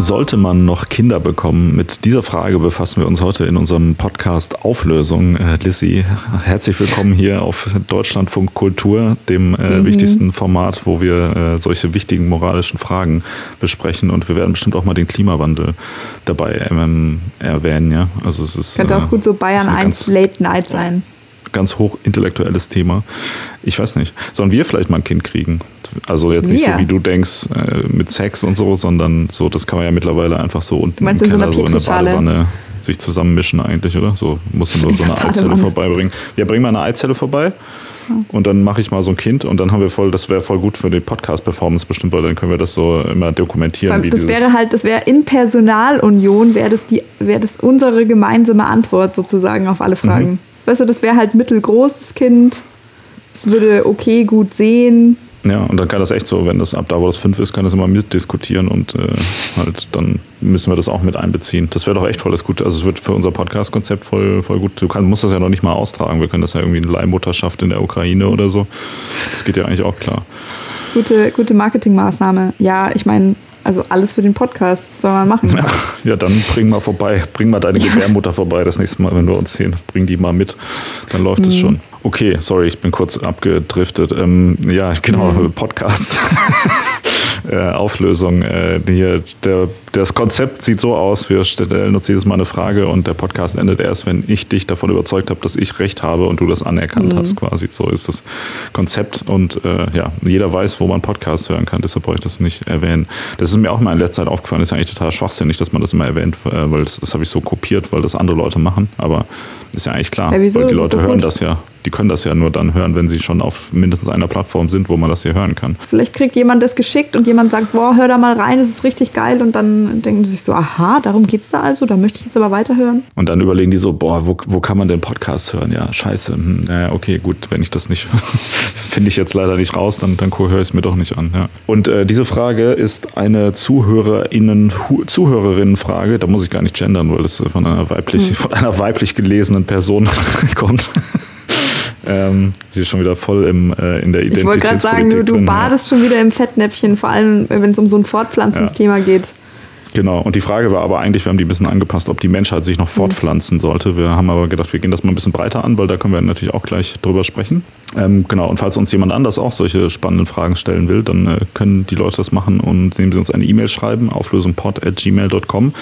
Sollte man noch Kinder bekommen? Mit dieser Frage befassen wir uns heute in unserem Podcast Auflösung. Äh, Lissy, herzlich willkommen hier auf Deutschlandfunk Kultur, dem äh, mhm. wichtigsten Format, wo wir äh, solche wichtigen moralischen Fragen besprechen. Und wir werden bestimmt auch mal den Klimawandel dabei ähm, erwähnen. Ja? Also es ist, Könnte auch äh, gut so Bayern 1 Late Night sein ganz hochintellektuelles Thema. Ich weiß nicht. Sollen wir vielleicht mal ein Kind kriegen? Also jetzt nicht ja. so, wie du denkst, äh, mit Sex und so, sondern so, das kann man ja mittlerweile einfach so unten im Keller, so in der Badewanne sich zusammenmischen eigentlich, oder? So musst du nur so eine Eizelle vorbeibringen. Ja, bring mal eine Eizelle vorbei und dann mache ich mal so ein Kind und dann haben wir voll, das wäre voll gut für die Podcast-Performance bestimmt, weil dann können wir das so immer dokumentieren. Wie das wäre halt, das wäre in Personalunion, wäre das, die, wär das unsere gemeinsame Antwort sozusagen auf alle Fragen. Mhm. Weißt du, das wäre halt mittelgroßes Kind, es würde okay gut sehen, ja, und dann kann das echt so, wenn das ab da, wo das fünf ist, kann das immer mitdiskutieren und äh, halt dann müssen wir das auch mit einbeziehen. Das wäre doch echt voll das Gute. Also es wird für unser Podcast-Konzept voll, voll gut. Du kann, musst das ja noch nicht mal austragen. Wir können das ja irgendwie eine Leihmutterschaft in der Ukraine oder so. Das geht ja eigentlich auch klar. Gute, gute Marketingmaßnahme. Ja, ich meine, also alles für den Podcast. Was soll man machen? Ja, ja, dann bring mal vorbei. Bring mal deine Gebärmutter vorbei das nächste Mal, wenn wir uns sehen. Bring die mal mit. Dann läuft es mhm. schon. Okay, sorry, ich bin kurz abgedriftet. Ähm, ja, genau, mhm. Podcast. Äh, Auflösung. Äh, hier, der, das Konzept sieht so aus, wir stellen uns jedes Mal eine Frage und der Podcast endet erst, wenn ich dich davon überzeugt habe, dass ich recht habe und du das anerkannt mhm. hast quasi. So ist das Konzept und äh, ja, jeder weiß, wo man Podcasts hören kann, deshalb brauche ich das nicht erwähnen. Das ist mir auch mal in letzter Zeit aufgefallen, das ist eigentlich total schwachsinnig, dass man das immer erwähnt, äh, weil das, das habe ich so kopiert, weil das andere Leute machen, aber ist ja eigentlich klar, ja, weil die Leute hören das ja die können das ja nur dann hören, wenn sie schon auf mindestens einer Plattform sind, wo man das hier hören kann. Vielleicht kriegt jemand das geschickt und jemand sagt, boah, hör da mal rein, das ist richtig geil. Und dann denken sie sich so, aha, darum geht's da also, da möchte ich jetzt aber weiterhören. Und dann überlegen die so, boah, wo, wo kann man den Podcast hören? Ja, scheiße. Hm, naja, okay, gut, wenn ich das nicht, finde ich jetzt leider nicht raus, dann, dann höre ich es mir doch nicht an. Ja. Und äh, diese Frage ist eine ZuhörerInnen, Zuhörerinnenfrage, da muss ich gar nicht gendern, weil es von einer weiblich, hm. von einer weiblich gelesenen Person kommt. Ähm, sie ist schon wieder voll im, äh, in der Identität. Ich wollte gerade sagen, du, du badest schon wieder im Fettnäpfchen, vor allem wenn es um so ein Fortpflanzungsthema ja. geht. Genau, und die Frage war aber eigentlich, wir haben die ein bisschen angepasst, ob die Menschheit sich noch mhm. fortpflanzen sollte. Wir haben aber gedacht, wir gehen das mal ein bisschen breiter an, weil da können wir natürlich auch gleich drüber sprechen. Ähm, genau, und falls uns jemand anders auch solche spannenden Fragen stellen will, dann äh, können die Leute das machen und nehmen sie uns eine E-Mail schreiben, auflösungpod.gmail.com.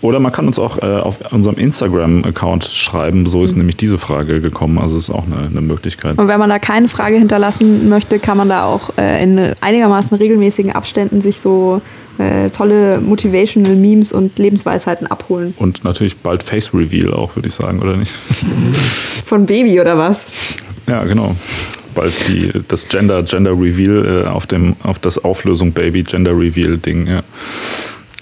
Oder man kann uns auch äh, auf unserem Instagram-Account schreiben, so ist mhm. nämlich diese Frage gekommen. Also ist auch eine, eine, Möglichkeit. Und wenn man da keine Frage hinterlassen möchte, kann man da auch äh, in einigermaßen regelmäßigen Abständen sich so äh, tolle Motivational Memes und Lebensweisheiten abholen. Und natürlich bald Face Reveal auch, würde ich sagen, oder nicht? Von Baby oder was? Ja, genau. Bald die, das Gender, Gender Reveal äh, auf, dem, auf das Auflösung Baby Gender Reveal Ding, ja.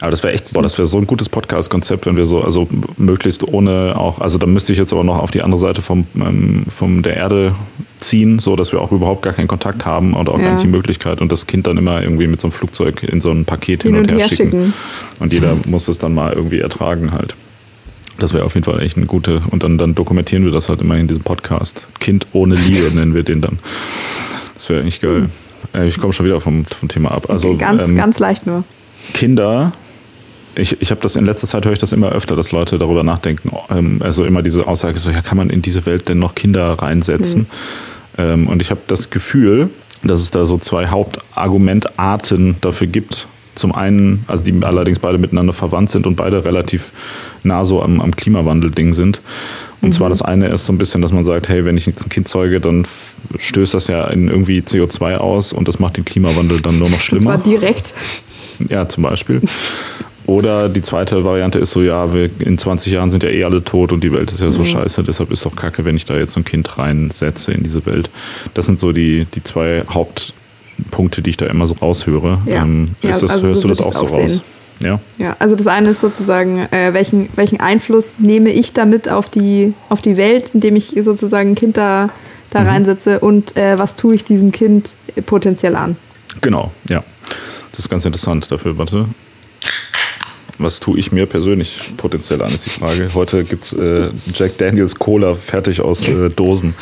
Aber das wäre echt, boah, das wäre so ein gutes Podcast-Konzept, wenn wir so, also möglichst ohne auch, also da müsste ich jetzt aber noch auf die andere Seite vom, ähm, vom der Erde ziehen, so dass wir auch überhaupt gar keinen Kontakt haben oder auch ja. gar nicht die Möglichkeit und das Kind dann immer irgendwie mit so einem Flugzeug in so ein Paket hin, hin und, und, her, schicken. schicken. Und jeder muss es dann mal irgendwie ertragen halt. Das wäre auf jeden Fall echt eine gute. Und dann, dann dokumentieren wir das halt immer in diesem Podcast. Kind ohne Liebe nennen wir den dann. Das wäre eigentlich geil. Hm. Ich komme schon wieder vom, vom Thema ab. Also, ganz, ähm, ganz leicht nur. Kinder ich, ich habe das in letzter Zeit höre ich das immer öfter, dass Leute darüber nachdenken. Ähm, also immer diese Aussage so, ja, kann man in diese Welt denn noch Kinder reinsetzen? Mhm. und ich habe das Gefühl, dass es da so zwei Hauptargumentarten dafür gibt. Zum einen, also die allerdings beide miteinander verwandt sind und beide relativ nah so am, am Klimawandel-Ding sind. Und mhm. zwar das eine ist so ein bisschen, dass man sagt, hey, wenn ich jetzt ein Kind zeuge, dann stößt das ja in irgendwie CO2 aus und das macht den Klimawandel dann nur noch schlimmer. Und zwar direkt. Ja, zum Beispiel. Oder die zweite Variante ist so, ja, wir in 20 Jahren sind ja eh alle tot und die Welt ist ja so mhm. scheiße, deshalb ist doch kacke, wenn ich da jetzt ein Kind reinsetze in diese Welt. Das sind so die, die zwei Hauptpunkte, die ich da immer so raushöre. Ja. Ähm, ja, das, also hörst so du das auch so raus? Ja. ja, also das eine ist sozusagen, äh, welchen, welchen Einfluss nehme ich damit auf die, auf die Welt, indem ich sozusagen ein Kind da, da mhm. reinsetze und äh, was tue ich diesem Kind potenziell an? Genau, ja. Das ist ganz interessant dafür, warte. Was tue ich mir persönlich potenziell an, ist die Frage. Heute gibt es äh, Jack Daniels Cola fertig aus äh, Dosen.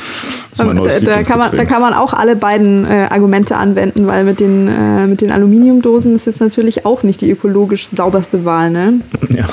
Da, da, kann man, da kann man auch alle beiden äh, Argumente anwenden, weil mit den, äh, mit den Aluminiumdosen ist jetzt natürlich auch nicht die ökologisch sauberste Wahl. Ne? Ja.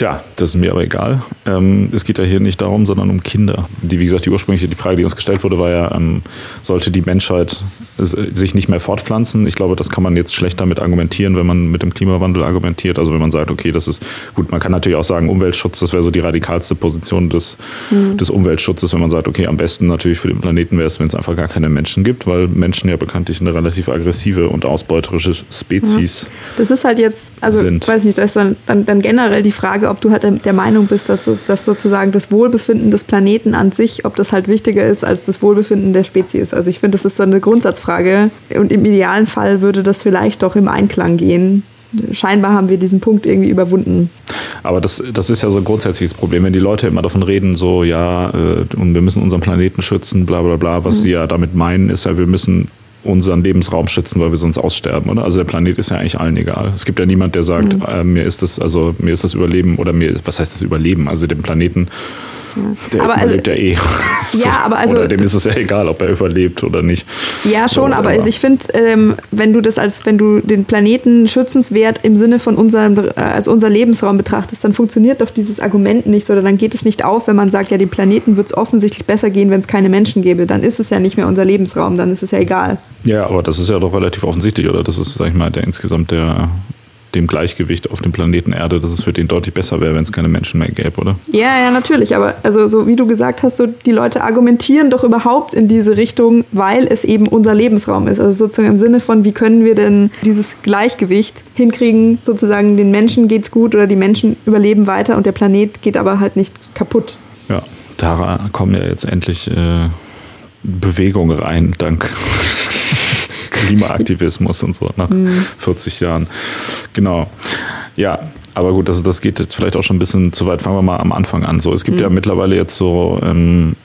Tja, das ist mir aber egal. Ähm, es geht ja hier nicht darum, sondern um Kinder. Die, wie gesagt, die ursprüngliche die Frage, die uns gestellt wurde, war ja, ähm, sollte die Menschheit sich nicht mehr fortpflanzen? Ich glaube, das kann man jetzt schlecht damit argumentieren, wenn man mit dem Klimawandel argumentiert. Also wenn man sagt, okay, das ist gut, man kann natürlich auch sagen, Umweltschutz, das wäre so die radikalste Position des, mhm. des Umweltschutzes, wenn man sagt, okay, am besten natürlich für den Planeten wäre es, wenn es einfach gar keine Menschen gibt, weil Menschen ja bekanntlich eine relativ aggressive und ausbeuterische Spezies ja. Das ist halt jetzt, also sind. weiß nicht, da ist dann, dann, dann generell die Frage, ob du halt der Meinung bist, dass, dass sozusagen das Wohlbefinden des Planeten an sich, ob das halt wichtiger ist als das Wohlbefinden der Spezies. Also ich finde, das ist so eine Grundsatzfrage und im idealen Fall würde das vielleicht doch im Einklang gehen. Scheinbar haben wir diesen Punkt irgendwie überwunden. Aber das, das ist ja so ein grundsätzliches Problem, wenn die Leute immer davon reden, so ja, äh, und wir müssen unseren Planeten schützen, bla bla bla. Was mhm. sie ja damit meinen, ist ja, wir müssen unseren Lebensraum schützen, weil wir sonst aussterben, oder? Also der Planet ist ja eigentlich allen egal. Es gibt ja niemand, der sagt, mhm. äh, mir ist das, also mir ist das Überleben oder mir, was heißt das Überleben? Also dem Planeten. Der aber überlebt also, ja eh. so. Ja, aber also. Oder dem ist es ja egal, ob er überlebt oder nicht. Ja, schon, so, aber also ich finde, ähm, wenn du das als, wenn du den Planeten schützenswert im Sinne von unserem, äh, als unser Lebensraum betrachtest, dann funktioniert doch dieses Argument nicht oder dann geht es nicht auf, wenn man sagt, ja, dem Planeten wird es offensichtlich besser gehen, wenn es keine Menschen gäbe. Dann ist es ja nicht mehr unser Lebensraum, dann ist es ja egal. Ja, aber das ist ja doch relativ offensichtlich, oder? Das ist, sag ich mal, der insgesamt der dem Gleichgewicht auf dem Planeten Erde, dass es für den deutlich besser wäre, wenn es keine Menschen mehr gäbe, oder? Ja, ja, natürlich. Aber also so wie du gesagt hast, so die Leute argumentieren doch überhaupt in diese Richtung, weil es eben unser Lebensraum ist. Also sozusagen im Sinne von, wie können wir denn dieses Gleichgewicht hinkriegen, sozusagen den Menschen geht's gut oder die Menschen überleben weiter und der Planet geht aber halt nicht kaputt. Ja, da kommen ja jetzt endlich äh, Bewegungen rein, dank Klimaaktivismus und so nach mhm. 40 Jahren. Genau. Ja, aber gut, das, das geht jetzt vielleicht auch schon ein bisschen zu weit. Fangen wir mal am Anfang an. So, es gibt mhm. ja mittlerweile jetzt so ähm,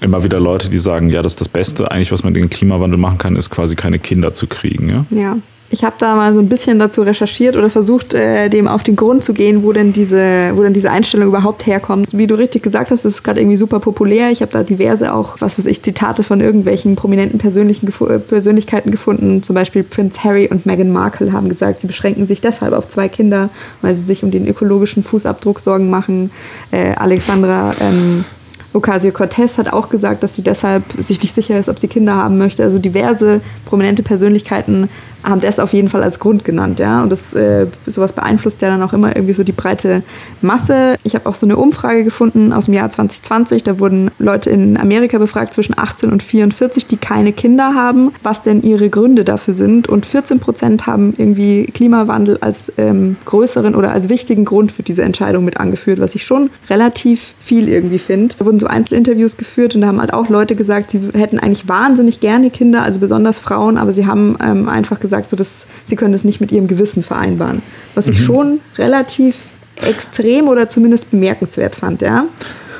immer wieder Leute, die sagen, ja, das ist das Beste eigentlich, was man gegen Klimawandel machen kann, ist quasi keine Kinder zu kriegen. Ja. ja. Ich habe da mal so ein bisschen dazu recherchiert oder versucht, äh, dem auf den Grund zu gehen, wo denn diese, wo denn diese Einstellung überhaupt herkommt. Wie du richtig gesagt hast, ist gerade irgendwie super populär. Ich habe da diverse auch, was weiß ich, Zitate von irgendwelchen prominenten persönlichen Gefu Persönlichkeiten gefunden. Zum Beispiel Prince Harry und Meghan Markle haben gesagt, sie beschränken sich deshalb auf zwei Kinder, weil sie sich um den ökologischen Fußabdruck Sorgen machen. Äh, Alexandra ähm, Ocasio-Cortez hat auch gesagt, dass sie deshalb sich nicht sicher ist, ob sie Kinder haben möchte. Also diverse prominente Persönlichkeiten haben das auf jeden Fall als Grund genannt, ja. Und das äh, sowas beeinflusst ja dann auch immer irgendwie so die breite Masse. Ich habe auch so eine Umfrage gefunden aus dem Jahr 2020. Da wurden Leute in Amerika befragt zwischen 18 und 44, die keine Kinder haben, was denn ihre Gründe dafür sind. Und 14 Prozent haben irgendwie Klimawandel als ähm, größeren oder als wichtigen Grund für diese Entscheidung mit angeführt, was ich schon relativ viel irgendwie finde. Da wurden so Einzelinterviews geführt und da haben halt auch Leute gesagt, sie hätten eigentlich wahnsinnig gerne Kinder, also besonders Frauen, aber sie haben ähm, einfach gesagt, gesagt, so dass sie können das nicht mit ihrem Gewissen vereinbaren. Was ich mhm. schon relativ extrem oder zumindest bemerkenswert fand, ja.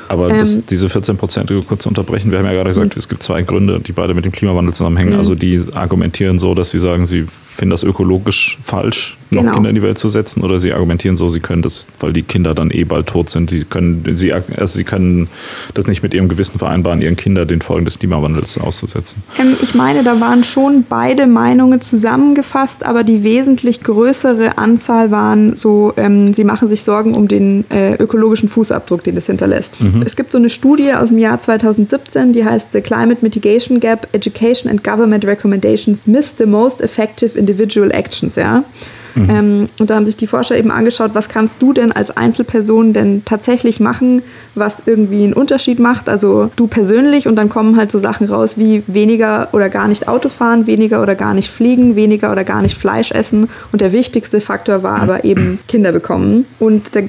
Aber ähm, das, diese 14 Prozent, kurz zu unterbrechen, wir haben ja gerade gesagt, mhm. es gibt zwei Gründe, die beide mit dem Klimawandel zusammenhängen. Mhm. Also die argumentieren so, dass sie sagen, sie finden das ökologisch falsch, noch genau. Kinder in die Welt zu setzen, oder sie argumentieren so, sie können das, weil die Kinder dann eh bald tot sind, sie können, sie, also sie können das nicht mit ihrem Gewissen vereinbaren, ihren Kindern den Folgen des Klimawandels auszusetzen. Ähm, ich meine, da waren schon beide Meinungen zusammengefasst, aber die wesentlich größere Anzahl waren so, ähm, sie machen sich Sorgen um den äh, ökologischen Fußabdruck, den es hinterlässt. Mhm. Es gibt so eine Studie aus dem Jahr 2017, die heißt The Climate Mitigation Gap, Education and Government Recommendations Miss the Most Effective Individual Actions, ja. Mhm. Ähm, und da haben sich die Forscher eben angeschaut, was kannst du denn als Einzelperson denn tatsächlich machen, was irgendwie einen Unterschied macht. Also du persönlich und dann kommen halt so Sachen raus wie weniger oder gar nicht Auto fahren, weniger oder gar nicht fliegen, weniger oder gar nicht Fleisch essen. Und der wichtigste Faktor war aber eben Kinder bekommen. Und da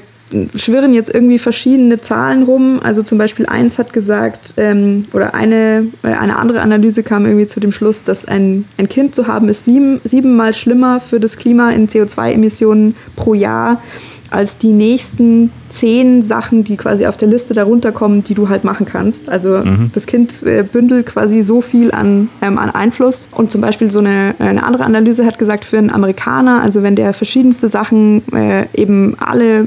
schwirren jetzt irgendwie verschiedene Zahlen rum. Also zum Beispiel eins hat gesagt, ähm, oder eine, äh, eine andere Analyse kam irgendwie zu dem Schluss, dass ein, ein Kind zu haben ist sieben, siebenmal schlimmer für das Klima in CO2-Emissionen pro Jahr als die nächsten zehn Sachen, die quasi auf der Liste darunter kommen, die du halt machen kannst. Also mhm. das Kind äh, bündelt quasi so viel an, ähm, an Einfluss. Und zum Beispiel so eine, eine andere Analyse hat gesagt, für einen Amerikaner, also wenn der verschiedenste Sachen äh, eben alle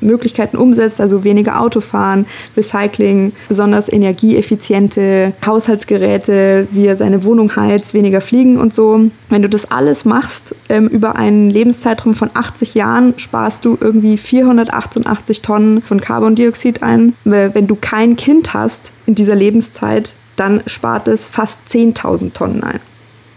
Möglichkeiten umsetzt, also weniger Autofahren, Recycling, besonders energieeffiziente Haushaltsgeräte, wie er seine Wohnung heizt, weniger fliegen und so. Wenn du das alles machst ähm, über einen Lebenszeitraum von 80 Jahren, sparst du irgendwie 488 Tonnen von Carbondioxid ein. Wenn du kein Kind hast in dieser Lebenszeit, dann spart es fast 10.000 Tonnen ein.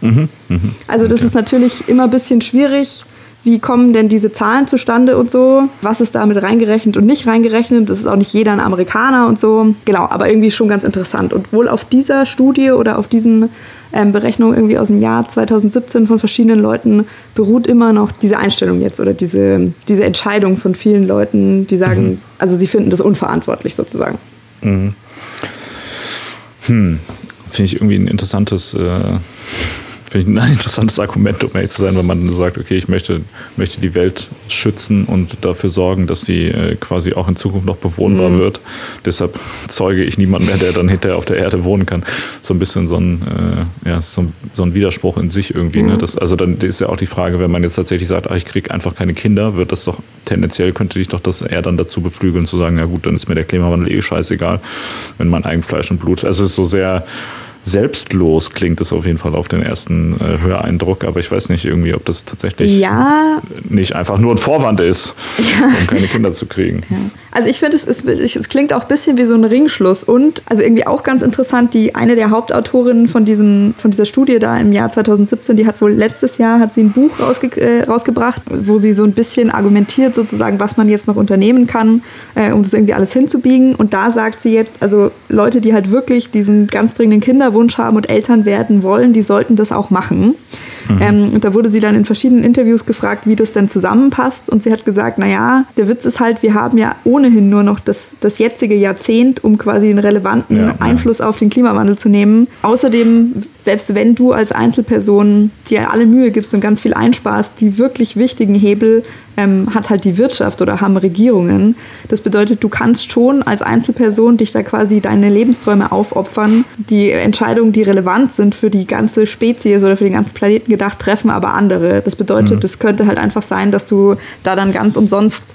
Mhm, mh. Also das okay. ist natürlich immer ein bisschen schwierig wie kommen denn diese Zahlen zustande und so, was ist damit reingerechnet und nicht reingerechnet. Das ist auch nicht jeder ein Amerikaner und so. Genau, aber irgendwie schon ganz interessant. Und wohl auf dieser Studie oder auf diesen ähm, Berechnungen irgendwie aus dem Jahr 2017 von verschiedenen Leuten beruht immer noch diese Einstellung jetzt oder diese, diese Entscheidung von vielen Leuten, die sagen, mhm. also sie finden das unverantwortlich sozusagen. Mhm. Hm. Finde ich irgendwie ein interessantes äh finde ich ein interessantes Argument, um ehrlich zu sein, wenn man sagt, okay, ich möchte, möchte die Welt schützen und dafür sorgen, dass sie äh, quasi auch in Zukunft noch bewohnbar mhm. wird. Deshalb zeuge ich niemanden mehr, der dann hinterher auf der Erde wohnen kann. So ein bisschen so ein, äh, ja, so ein, so ein Widerspruch in sich irgendwie. Ne? Mhm. Ne? Das, also dann ist ja auch die Frage, wenn man jetzt tatsächlich sagt, ach, ich kriege einfach keine Kinder, wird das doch tendenziell könnte dich doch das eher dann dazu beflügeln zu sagen, ja gut, dann ist mir der Klimawandel eh scheißegal, wenn mein Eigenfleisch und Blut. Also es ist so sehr selbstlos klingt es auf jeden Fall auf den ersten äh, Höreindruck, aber ich weiß nicht irgendwie, ob das tatsächlich ja. nicht einfach nur ein Vorwand ist, ja. um keine Kinder zu kriegen. Ja. Also ich finde, es, es, klingt auch ein bisschen wie so ein Ringschluss und also irgendwie auch ganz interessant, die eine der Hauptautorinnen von, diesem, von dieser Studie da im Jahr 2017, die hat wohl letztes Jahr hat sie ein Buch rausge äh, rausgebracht, wo sie so ein bisschen argumentiert sozusagen, was man jetzt noch unternehmen kann, äh, um das irgendwie alles hinzubiegen und da sagt sie jetzt, also Leute, die halt wirklich diesen ganz dringenden Kinder Kinderwunsch haben und Eltern werden wollen, die sollten das auch machen. Mhm. Ähm, und da wurde sie dann in verschiedenen Interviews gefragt, wie das denn zusammenpasst. Und sie hat gesagt, naja, der Witz ist halt, wir haben ja ohnehin nur noch das, das jetzige Jahrzehnt, um quasi einen relevanten ja, Einfluss ja. auf den Klimawandel zu nehmen. Außerdem, selbst wenn du als Einzelperson dir alle Mühe gibst und ganz viel einsparst, die wirklich wichtigen Hebel ähm, hat halt die Wirtschaft oder haben Regierungen. Das bedeutet, du kannst schon als Einzelperson dich da quasi deine Lebensträume aufopfern. Die Entscheidungen, die relevant sind für die ganze Spezies oder für den ganzen Planeten gedacht, treffen aber andere. Das bedeutet, es mhm. könnte halt einfach sein, dass du da dann ganz umsonst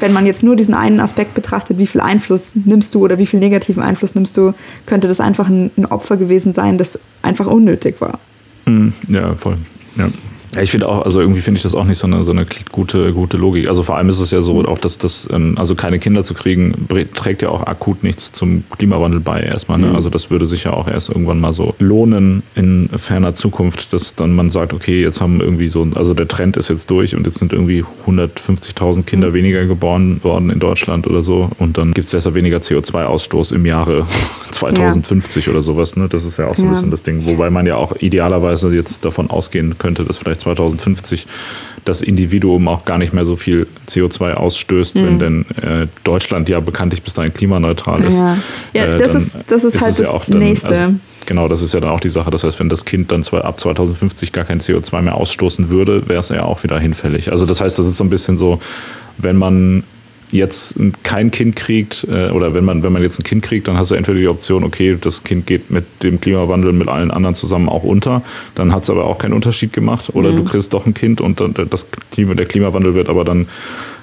wenn man jetzt nur diesen einen Aspekt betrachtet, wie viel Einfluss nimmst du oder wie viel negativen Einfluss nimmst du, könnte das einfach ein, Opfer gewesen sein, das einfach unnötig war. Mhm. Ja, voll. Ja. Ja, ich finde auch, also irgendwie finde ich das auch nicht so eine, so eine gute, gute Logik. Also vor allem ist es ja so, auch dass das, ähm, also keine Kinder zu kriegen, trägt ja auch akut nichts zum Klimawandel bei erstmal. Ne? Mhm. Also das würde sich ja auch erst irgendwann mal so lohnen in ferner Zukunft, dass dann man sagt, okay, jetzt haben irgendwie so, also der Trend ist jetzt durch und jetzt sind irgendwie 150.000 Kinder mhm. weniger geboren worden in Deutschland oder so und dann gibt es deshalb weniger CO2-Ausstoß im Jahre 2050 ja. oder sowas. Ne? Das ist ja auch so ein bisschen das Ding. Wobei man ja auch idealerweise jetzt davon ausgehen könnte, dass vielleicht 2050 das Individuum auch gar nicht mehr so viel CO2 ausstößt, mhm. wenn denn äh, Deutschland ja bekanntlich bis dahin klimaneutral ist. Ja, ja äh, das, ist, das ist, ist halt das ja dann, Nächste. Also, genau, das ist ja dann auch die Sache. Das heißt, wenn das Kind dann zwar ab 2050 gar kein CO2 mehr ausstoßen würde, wäre es ja auch wieder hinfällig. Also das heißt, das ist so ein bisschen so, wenn man jetzt kein Kind kriegt, äh, oder wenn man, wenn man jetzt ein Kind kriegt, dann hast du entweder die Option, okay, das Kind geht mit dem Klimawandel mit allen anderen zusammen auch unter, dann hat es aber auch keinen Unterschied gemacht, oder mhm. du kriegst doch ein Kind und dann das Klima, der Klimawandel wird aber dann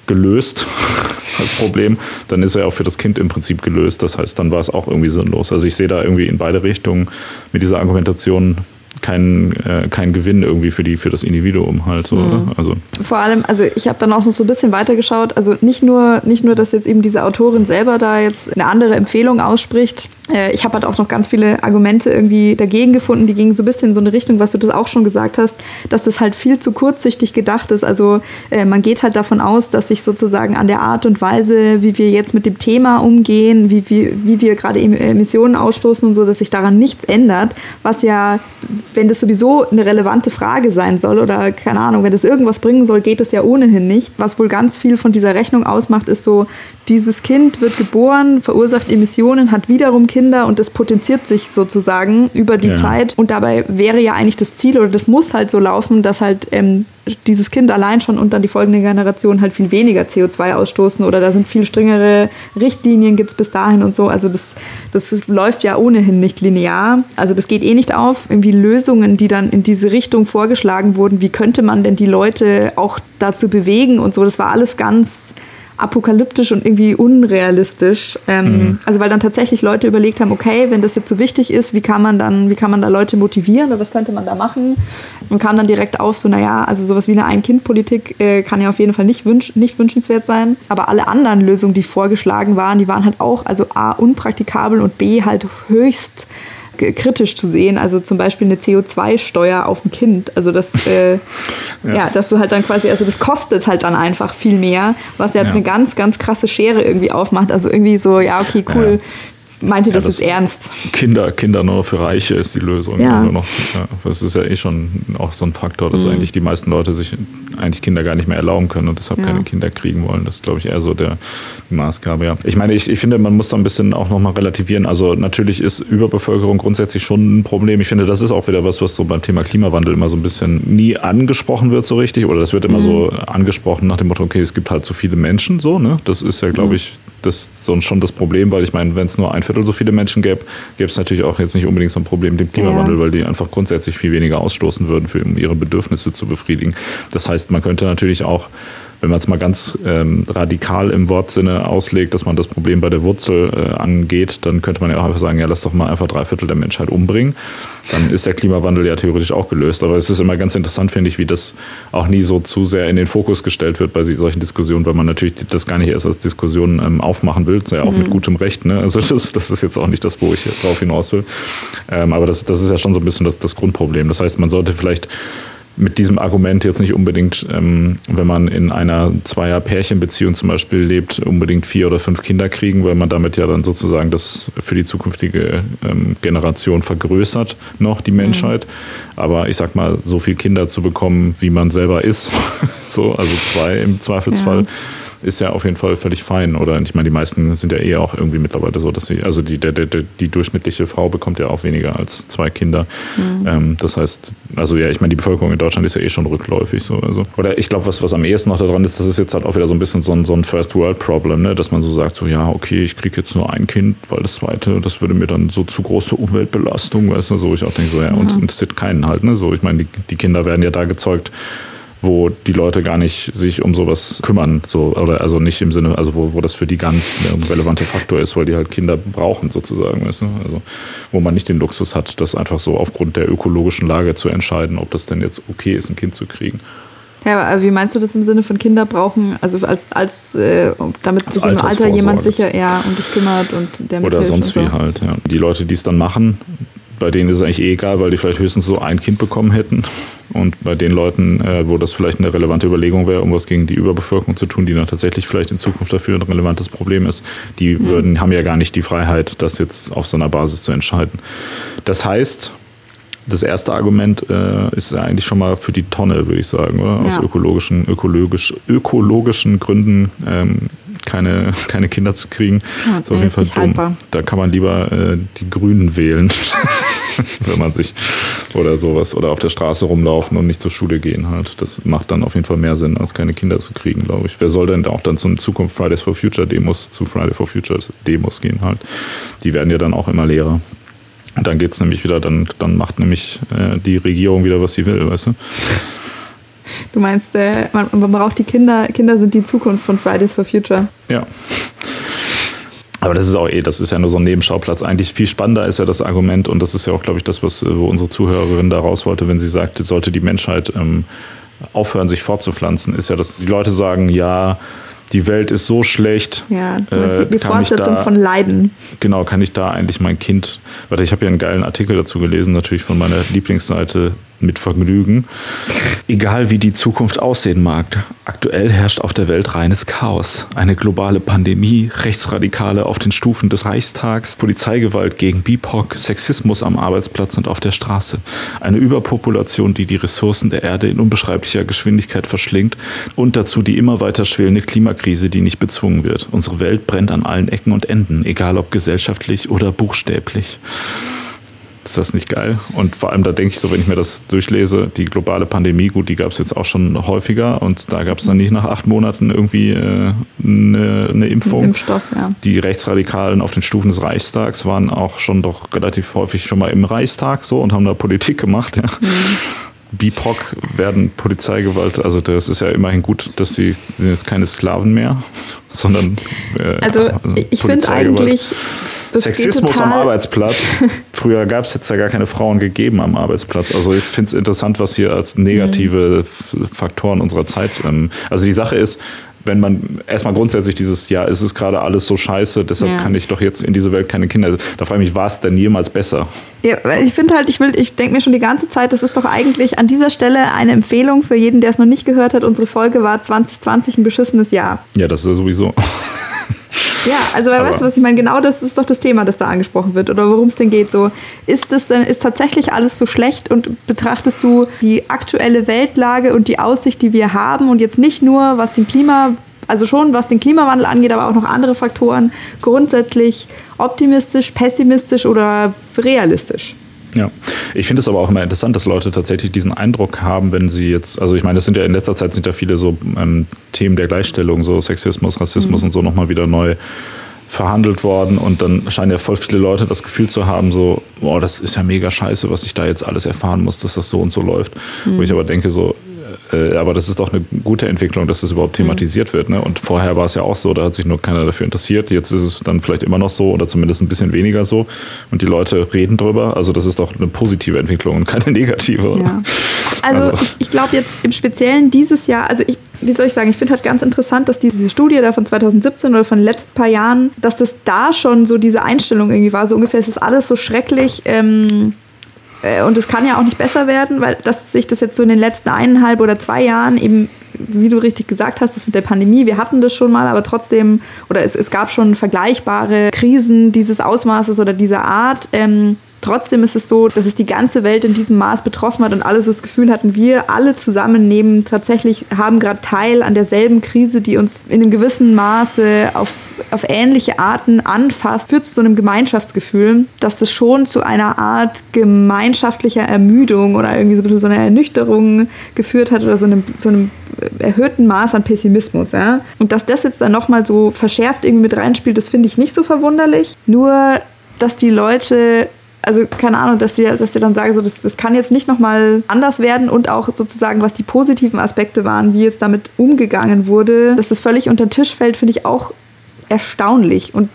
gelöst als Problem, dann ist er auch für das Kind im Prinzip gelöst. Das heißt, dann war es auch irgendwie sinnlos. Also ich sehe da irgendwie in beide Richtungen mit dieser Argumentation kein, äh, kein Gewinn irgendwie für, die, für das Individuum halt. So, mhm. also. Vor allem, also ich habe dann auch noch so ein bisschen weitergeschaut, also nicht nur, nicht nur, dass jetzt eben diese Autorin selber da jetzt eine andere Empfehlung ausspricht, äh, ich habe halt auch noch ganz viele Argumente irgendwie dagegen gefunden, die gingen so ein bisschen in so eine Richtung, was du das auch schon gesagt hast, dass das halt viel zu kurzsichtig gedacht ist. Also äh, man geht halt davon aus, dass sich sozusagen an der Art und Weise, wie wir jetzt mit dem Thema umgehen, wie, wie, wie wir gerade Emissionen ausstoßen und so, dass sich daran nichts ändert, was ja, wenn das sowieso eine relevante Frage sein soll oder keine Ahnung, wenn das irgendwas bringen soll, geht das ja ohnehin nicht. Was wohl ganz viel von dieser Rechnung ausmacht, ist so, dieses Kind wird geboren, verursacht Emissionen, hat wiederum Kinder, Kinder und das potenziert sich sozusagen über die Ja. Zeit. Und dabei wäre ja eigentlich das Ziel oder das muss halt so laufen, dass halt ähm, dieses Kind allein schon und dann die folgende Generation halt viel weniger CO2 ausstoßen oder da sind viel strengere Richtlinien, gibt es bis dahin und so. Also das, das läuft ja ohnehin nicht linear. Also das geht eh nicht auf. Irgendwie Lösungen, die dann in diese Richtung vorgeschlagen wurden, wie könnte man denn die Leute auch dazu bewegen und so, das war alles ganz apokalyptisch und irgendwie unrealistisch. Ähm, Also weil dann tatsächlich Leute überlegt haben, okay, wenn das jetzt so wichtig ist, wie kann man dann, wie kann man da Leute motivieren oder was könnte man da machen? Und kam dann direkt auf, so naja, also sowas wie eine Ein-Kind-Politik äh, kann ja auf jeden Fall nicht, wünsch nicht wünschenswert sein. Aber alle anderen Lösungen, die vorgeschlagen waren, die waren halt auch, also A, unpraktikabel und B, halt höchst kritisch zu sehen. Also zum Beispiel eine CO2-Steuer auf ein Kind. Also das, äh, ja. dass du halt dann quasi, also das kostet halt dann einfach viel mehr, was ja, Ja. eine ganz, ganz krasse Schere irgendwie aufmacht. Also irgendwie so, ja, okay, cool. Meint ihr, Ja, das, das- ist ernst? Kinder, Kinder nur für Reiche ist die Lösung. Ja. Nur noch, ja, das ist ja eh schon auch so ein Faktor, dass eigentlich die meisten Leute sich eigentlich Kinder gar nicht mehr erlauben können und deshalb Ja. keine Kinder kriegen wollen. Das ist, glaube ich, eher so der die Maßgabe. Ja. Ich meine, ich, ich finde, man muss da ein bisschen auch nochmal relativieren. Also natürlich ist Überbevölkerung grundsätzlich schon ein Problem. Ich finde, das ist auch wieder was, was so beim Thema Klimawandel immer so ein bisschen nie angesprochen wird so richtig. Oder das wird immer so angesprochen nach dem Motto, okay, es gibt halt zu viele Menschen so. Ne? Das ist ja, glaube ich, das ist so schon das Problem, weil ich meine, wenn es nur ein Viertel so viele Menschen gäbe, gäbe es natürlich auch jetzt nicht unbedingt so ein Problem mit dem Klimawandel, Ja. weil die einfach grundsätzlich viel weniger ausstoßen würden, für, um ihre Bedürfnisse zu befriedigen. Das heißt, man könnte natürlich auch, wenn man es mal ganz ähm, radikal im Wortsinne auslegt, dass man das Problem bei der Wurzel äh, angeht, dann könnte man ja auch einfach sagen, ja, lass doch mal einfach drei Viertel der Menschheit umbringen. Dann ist der Klimawandel ja theoretisch auch gelöst. Aber es ist immer ganz interessant, finde ich, wie das auch nie so zu sehr in den Fokus gestellt wird bei solchen Diskussionen, weil man natürlich das gar nicht erst als Diskussion ähm, aufmachen will. Ja, auch mit gutem Recht. Ne? Also das, das ist jetzt auch nicht das, wo ich drauf hinaus will. Ähm, aber das, das ist ja schon so ein bisschen das, das Grundproblem. Das heißt, man sollte vielleicht mit diesem Argument jetzt nicht unbedingt, ähm, wenn man in einer Zweier-Pärchenbeziehung zum Beispiel lebt, unbedingt vier oder fünf Kinder kriegen, weil man damit ja dann sozusagen das für die zukünftige ähm, Generation vergrößert noch die Menschheit. Aber ich sag mal, so viel Kinder zu bekommen, wie man selber ist, so, also zwei im Zweifelsfall, Ja. Ist ja auf jeden Fall völlig fein. Oder ich meine, die meisten sind ja eh auch irgendwie mittlerweile so, dass sie, also die, der, der, die durchschnittliche Frau bekommt ja auch weniger als zwei Kinder. Ähm, das heißt, also ja, ich meine, die Bevölkerung in Deutschland ist ja eh schon rückläufig. So, also. Oder ich glaube, was, was am ehesten noch daran ist, das ist jetzt halt auch wieder so ein bisschen so ein, so ein First-World-Problem, ne? dass man so sagt, so ja, okay, ich kriege jetzt nur ein Kind, weil das zweite, das würde mir dann so zu große Umweltbelastung, weißt du, so ich auch denke, so ja, und interessiert keinen halt, ne? So, ich meine, die, die Kinder werden ja da gezeugt, wo die Leute gar nicht sich um sowas kümmern, so oder also nicht im Sinne, also wo, wo das für die gar nicht ein relevanter Faktor ist, weil die halt Kinder brauchen sozusagen, weißt du? Also wo man nicht den Luxus hat, das einfach so aufgrund der ökologischen Lage zu entscheiden, ob das denn jetzt okay ist, ein Kind zu kriegen. Ja, aber wie meinst du das im Sinne von Kinder brauchen, also als, als äh, damit Als sich im Alter jemand sicher ja, um dich kümmert und der Oder mithilft sonst wie so. halt, ja. Die Leute, die es dann machen, bei denen ist es eigentlich eh egal, weil die vielleicht höchstens so ein Kind bekommen hätten. Und bei den Leuten, äh, wo das vielleicht eine relevante Überlegung wäre, um was gegen die Überbevölkerung zu tun, die dann tatsächlich vielleicht in Zukunft dafür ein relevantes Problem ist, die würden, haben ja gar nicht die Freiheit, das jetzt auf so einer Basis zu entscheiden. Das heißt, das erste Argument äh, ist ja eigentlich schon mal für die Tonne, würde ich sagen, oder? Aus Ja. ökologischen, ökologisch, ökologischen Gründen ähm, keine, keine Kinder zu kriegen. Ja, ist auf jeden Fall dumm. haltbar. Da kann man lieber äh, die Grünen wählen, wenn man sich oder sowas oder auf der Straße rumlaufen und nicht zur Schule gehen halt. Das macht dann auf jeden Fall mehr Sinn, als keine Kinder zu kriegen, glaube ich. Wer soll denn auch dann zum Zukunft Fridays for Future Demos zu Friday for Future Demos gehen halt? Die werden ja dann auch immer leerer. Und dann geht's nämlich wieder, dann, dann macht nämlich äh, die Regierung wieder, was sie will, weißt du? Du meinst, äh, man, man braucht die Kinder, Kinder sind die Zukunft von Fridays for Future. Ja. Aber das ist auch eh, das ist ja nur so ein Nebenschauplatz. Eigentlich viel spannender ist ja das Argument, und das ist ja auch, glaube ich, das, was äh, wo unsere Zuhörerin da raus wollte, wenn sie sagte, sollte die Menschheit ähm, aufhören, sich fortzupflanzen, ist ja, dass die Leute sagen, ja, die Welt ist so schlecht. Ja, äh, die, Fortsetzung da- von Leiden. Genau, kann ich da eigentlich mein Kind. Warte, ich habe hier einen geilen Artikel dazu gelesen, natürlich von meiner Lieblingsseite mit Vergnügen. Egal wie die Zukunft aussehen mag, aktuell herrscht auf der Welt reines Chaos. Eine globale Pandemie, Rechtsradikale auf den Stufen des Reichstags, Polizeigewalt gegen BIPOC, Sexismus am Arbeitsplatz und auf der Straße. Eine Überpopulation, die die Ressourcen der Erde in unbeschreiblicher Geschwindigkeit verschlingt und dazu die immer weiter schwelende Klimakrise, die nicht bezwungen wird. Unsere Welt brennt an allen Ecken und Enden, egal ob gesellschaftlich oder buchstäblich. Ist das nicht geil? Und vor allem da denke ich so, wenn ich mir das durchlese, die globale Pandemie, gut, die gab es jetzt auch schon häufiger und da gab es dann nicht nach acht Monaten irgendwie äh, eine, eine Impfung. Impfstoff, ja. Die Rechtsradikalen auf den Stufen des Reichstags waren auch schon doch relativ häufig schon mal im Reichstag so und haben da Politik gemacht. Ja. Mhm. BIPOC werden Polizeigewalt, also das ist ja immerhin gut, dass sie sind jetzt keine Sklaven mehr, sondern äh, also ich finde eigentlich Sexismus am Arbeitsplatz. Früher gab es jetzt ja gar keine Frauen gegeben am Arbeitsplatz. Also ich finde es interessant, was hier als negative mhm. Faktoren unserer Zeit. Ähm, also die Sache ist, wenn man erstmal grundsätzlich dieses, ja, es ist gerade alles so scheiße, deshalb ja. kann ich doch jetzt in diese Welt keine Kinder. Da frage ich mich, war es denn jemals besser? Ja, ich finde halt, ich will, ich denke mir schon die ganze Zeit, das ist doch eigentlich an dieser Stelle eine Empfehlung für jeden, der es noch nicht gehört hat. Unsere Folge war 2020 ein beschissenes Jahr. Ja, das ist ja sowieso. Ja, also weil, weißt du, was ich meine? Genau das ist doch das Thema, das da angesprochen wird oder worum es denn geht. So, ist es denn, ist tatsächlich alles so schlecht und betrachtest du die aktuelle Weltlage und die Aussicht, die wir haben und jetzt nicht nur, was den Klima also schon was den Klimawandel angeht, aber auch noch andere Faktoren, grundsätzlich optimistisch, pessimistisch oder realistisch. Ja, ich finde es aber auch immer interessant, dass Leute tatsächlich diesen Eindruck haben, wenn sie jetzt, also ich meine, es sind ja in letzter Zeit sind ja viele so ähm, Themen der Gleichstellung, so Sexismus, Rassismus mhm. und so nochmal wieder neu verhandelt worden und dann scheinen ja voll viele Leute das Gefühl zu haben, so, boah, das ist ja mega scheiße, was ich da jetzt alles erfahren muss, dass das so und so läuft. Mhm. Wo ich aber denke, so, äh, aber das ist doch eine gute Entwicklung, dass das überhaupt thematisiert wird. Ne? Und vorher war es ja auch so, da hat sich nur keiner dafür interessiert. Jetzt ist es dann vielleicht immer noch so oder zumindest ein bisschen weniger so. Und die Leute reden drüber. Also das ist doch eine positive Entwicklung und keine negative. Ja. Also, also, ich, ich glaube jetzt im Speziellen dieses Jahr, also ich, wie soll ich sagen, ich finde halt ganz interessant, dass diese Studie da von 2017 oder von den letzten paar Jahren, dass das da schon so diese Einstellung irgendwie war, so ungefähr, es ist alles so schrecklich. Ähm, äh, und es kann ja auch nicht besser werden, weil dass sich das jetzt so in den letzten eineinhalb oder zwei Jahren eben, wie du richtig gesagt hast, das mit der Pandemie, wir hatten das schon mal, aber trotzdem, oder es, es gab schon vergleichbare Krisen dieses Ausmaßes oder dieser Art. Ähm, Trotzdem ist es so, dass es die ganze Welt in diesem Maß betroffen hat und alle so das Gefühl hatten, wir alle zusammen nehmen tatsächlich, haben gerade Teil an derselben Krise, die uns in einem gewissen Maße auf, auf ähnliche Arten anfasst, führt zu so einem Gemeinschaftsgefühl, dass das schon zu einer Art gemeinschaftlicher Ermüdung oder irgendwie so ein bisschen so einer Ernüchterung geführt hat oder so einem, so einem erhöhten Maß an Pessimismus. Ja? Und dass das jetzt dann nochmal so verschärft irgendwie mit reinspielt, das finde ich nicht so verwunderlich. Nur, dass die Leute also keine Ahnung, dass die, dass die dann sagen, so, das, das kann jetzt nicht nochmal anders werden und auch sozusagen, was die positiven Aspekte waren, wie jetzt damit umgegangen wurde, dass das völlig unter den Tisch fällt, finde ich auch erstaunlich. Und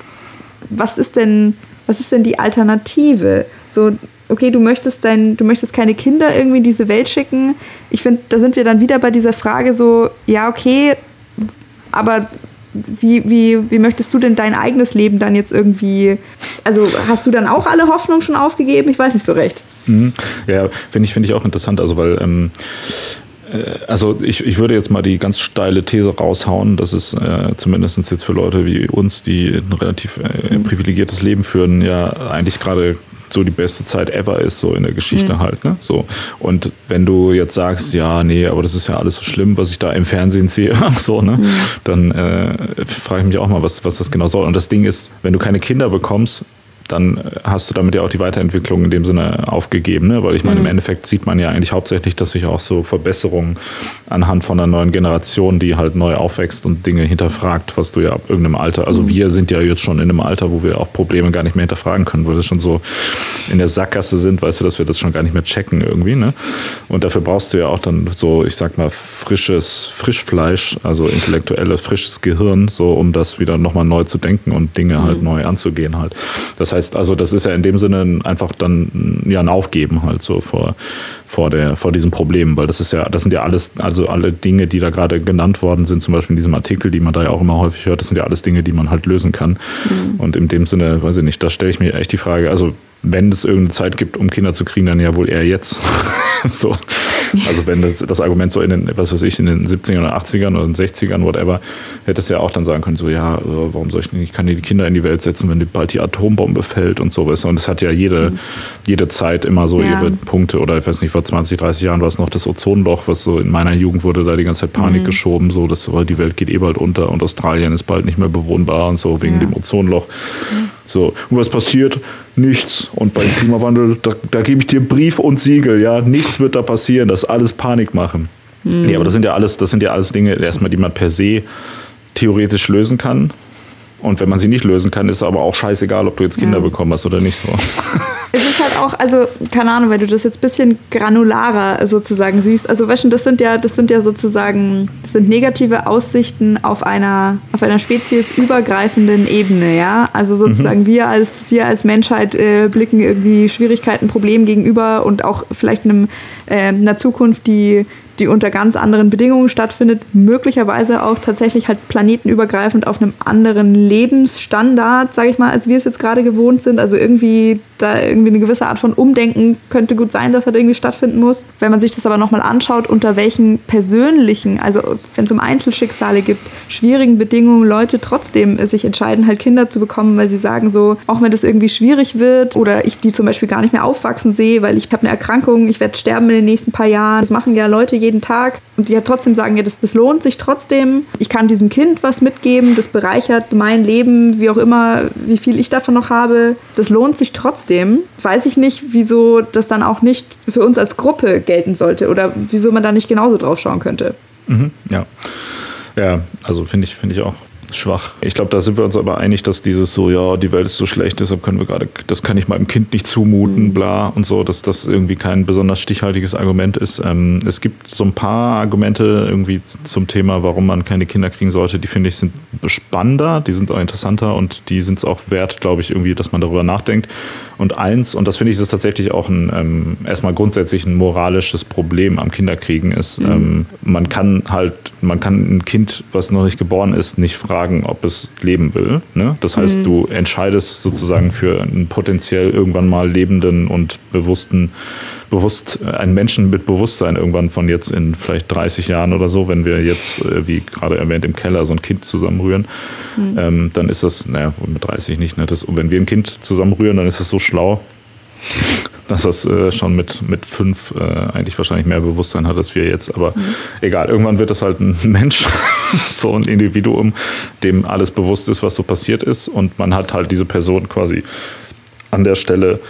was ist denn, was ist denn die Alternative? So, okay, du möchtest dein, du möchtest keine Kinder irgendwie in diese Welt schicken. Ich finde, da sind wir dann wieder bei dieser Frage so, ja, okay, aber wie, wie, wie möchtest du denn dein eigenes Leben dann jetzt irgendwie, also hast du dann auch alle Hoffnung schon aufgegeben? Ich weiß nicht so recht. Mhm. Ja, finde ich, find ich auch interessant, also weil ähm, äh, also ich, ich würde jetzt mal die ganz steile These raushauen, dass es äh, zumindest jetzt für Leute wie uns, die ein relativ äh, privilegiertes Leben führen, ja eigentlich gerade so die beste Zeit ever ist, so in der Geschichte mhm. halt. Ne? So. Und wenn du jetzt sagst, ja, nee, aber das ist ja alles so schlimm, was ich da im Fernsehen sehe, so, ne? Mhm. dann äh, frage ich mich auch mal, was, was das genau soll. Und das Ding ist, wenn du keine Kinder bekommst, dann hast du damit ja auch die Weiterentwicklung in dem Sinne aufgegeben, ne? weil ich meine, mhm. im Endeffekt sieht man ja eigentlich hauptsächlich, dass sich auch so Verbesserungen anhand von einer neuen Generation, die halt neu aufwächst und Dinge hinterfragt, was du ja ab irgendeinem Alter, also mhm. wir sind ja jetzt schon in einem Alter, wo wir auch Probleme gar nicht mehr hinterfragen können, weil wir schon so in der Sackgasse sind, weißt du, dass wir das schon gar nicht mehr checken irgendwie. Ne? Und dafür brauchst du ja auch dann so, ich sag mal, frisches Frischfleisch, also intellektuelles, frisches Gehirn, so um das wieder nochmal neu zu denken und Dinge halt mhm. halt neu anzugehen halt. Das heißt also, das ist ja in dem Sinne einfach dann ja ein Aufgeben halt so vor, vor, der, vor diesem Problem, weil das ist ja, das sind ja alles, also alle Dinge, die da gerade genannt worden sind, zum Beispiel in diesem Artikel, die man da ja auch immer häufig hört, das sind ja alles Dinge, die man halt lösen kann. Mhm. Und in dem Sinne, weiß ich nicht, da stelle ich mir echt die Frage, also wenn es irgendeine Zeit gibt, um Kinder zu kriegen, dann ja wohl eher jetzt. so. Also wenn das, das Argument so in den, was weiß ich, in den 70ern oder 80ern oder den 60ern, whatever, hätte es ja auch dann sagen können, so ja, äh, warum soll ich nicht, ich kann die Kinder in die Welt setzen, wenn bald die Atombombe fällt und sowas. Und es hat ja jede, mhm. jede Zeit immer so ja. ihre Punkte. Oder ich weiß nicht, vor 20, 30 Jahren war es noch das Ozonloch, was so in meiner Jugend wurde da die ganze Zeit Panik mhm. geschoben, so dass die Welt geht eh bald unter und Australien ist bald nicht mehr bewohnbar und so wegen ja. dem Ozonloch. Mhm. So, und was passiert? Nichts. Und beim Klimawandel, da, da gebe ich dir Brief und Siegel, ja, nichts wird da passieren, das alles Panik machen. Mhm. Nee, aber das sind ja alles, das sind ja alles Dinge, erstmal, die man per se theoretisch lösen kann. Und wenn man sie nicht lösen kann, ist es aber auch scheißegal, ob du jetzt Kinder ja. bekommen hast oder nicht so. Es ist halt auch, also, keine Ahnung, wenn du das jetzt ein bisschen granularer sozusagen siehst. Also, weißt du, das sind ja, das sind ja sozusagen, das sind negative Aussichten auf einer, auf einer speziesübergreifenden Ebene, ja. Also sozusagen mhm. wir als, wir als Menschheit äh, blicken irgendwie Schwierigkeiten, Problemen gegenüber und auch vielleicht einem, äh, einer Zukunft, die die unter ganz anderen Bedingungen stattfindet, möglicherweise auch tatsächlich halt planetenübergreifend auf einem anderen Lebensstandard, sage ich mal, als wir es jetzt gerade gewohnt sind. Also irgendwie da irgendwie eine gewisse Art von Umdenken könnte gut sein, dass das irgendwie stattfinden muss. Wenn man sich das aber nochmal anschaut, unter welchen persönlichen, also wenn es um Einzelschicksale gibt, schwierigen Bedingungen Leute trotzdem sich entscheiden, halt Kinder zu bekommen, weil sie sagen so, auch wenn das irgendwie schwierig wird oder ich die zum Beispiel gar nicht mehr aufwachsen sehe, weil ich habe eine Erkrankung, ich werde sterben in den nächsten paar Jahren. Das machen ja Leute jeden Tag und die ja trotzdem sagen, ja, das, das lohnt sich trotzdem. Ich kann diesem Kind was mitgeben, das bereichert mein Leben, wie auch immer, wie viel ich davon noch habe. Das lohnt sich trotzdem. Weiß ich nicht, wieso das dann auch nicht für uns als Gruppe gelten sollte oder wieso man da nicht genauso drauf schauen könnte. Mhm, ja. Ja, also finde ich, finde ich auch schwach. Ich glaube, da sind wir uns aber einig, dass dieses so, ja, die Welt ist so schlecht, deshalb können wir gerade, das kann ich meinem Kind nicht zumuten, mhm. bla und so, dass das irgendwie kein besonders stichhaltiges Argument ist. Ähm, es gibt so ein paar Argumente irgendwie zum Thema, warum man keine Kinder kriegen sollte, die finde ich sind spannender, die sind auch interessanter und die sind es auch wert, glaube ich, irgendwie, dass man darüber nachdenkt. Und eins, und das finde ich ist tatsächlich auch ein ähm, erstmal grundsätzlich ein moralisches Problem am Kinderkriegen, ist, mhm. ähm, man kann halt, man kann ein Kind, was noch nicht geboren ist, nicht fragen, ob es leben will. Ne? Das heißt, mhm. du entscheidest sozusagen für einen potenziell irgendwann mal lebenden und bewussten bewusst äh, einen Menschen mit Bewusstsein irgendwann von jetzt in vielleicht 30 Jahren oder so, wenn wir jetzt, äh, wie gerade erwähnt, im Keller so ein Kind zusammenrühren, mhm. ähm, dann ist das, naja, mit 30 nicht, ne? Das, wenn wir ein Kind zusammenrühren, dann ist das so schlau, dass das äh, schon mit, mit fünf äh, eigentlich wahrscheinlich mehr Bewusstsein hat als wir jetzt. Aber mhm. egal, irgendwann wird das halt ein Mensch, so ein Individuum, dem alles bewusst ist, was so passiert ist. Und man hat halt diese Person quasi an der Stelle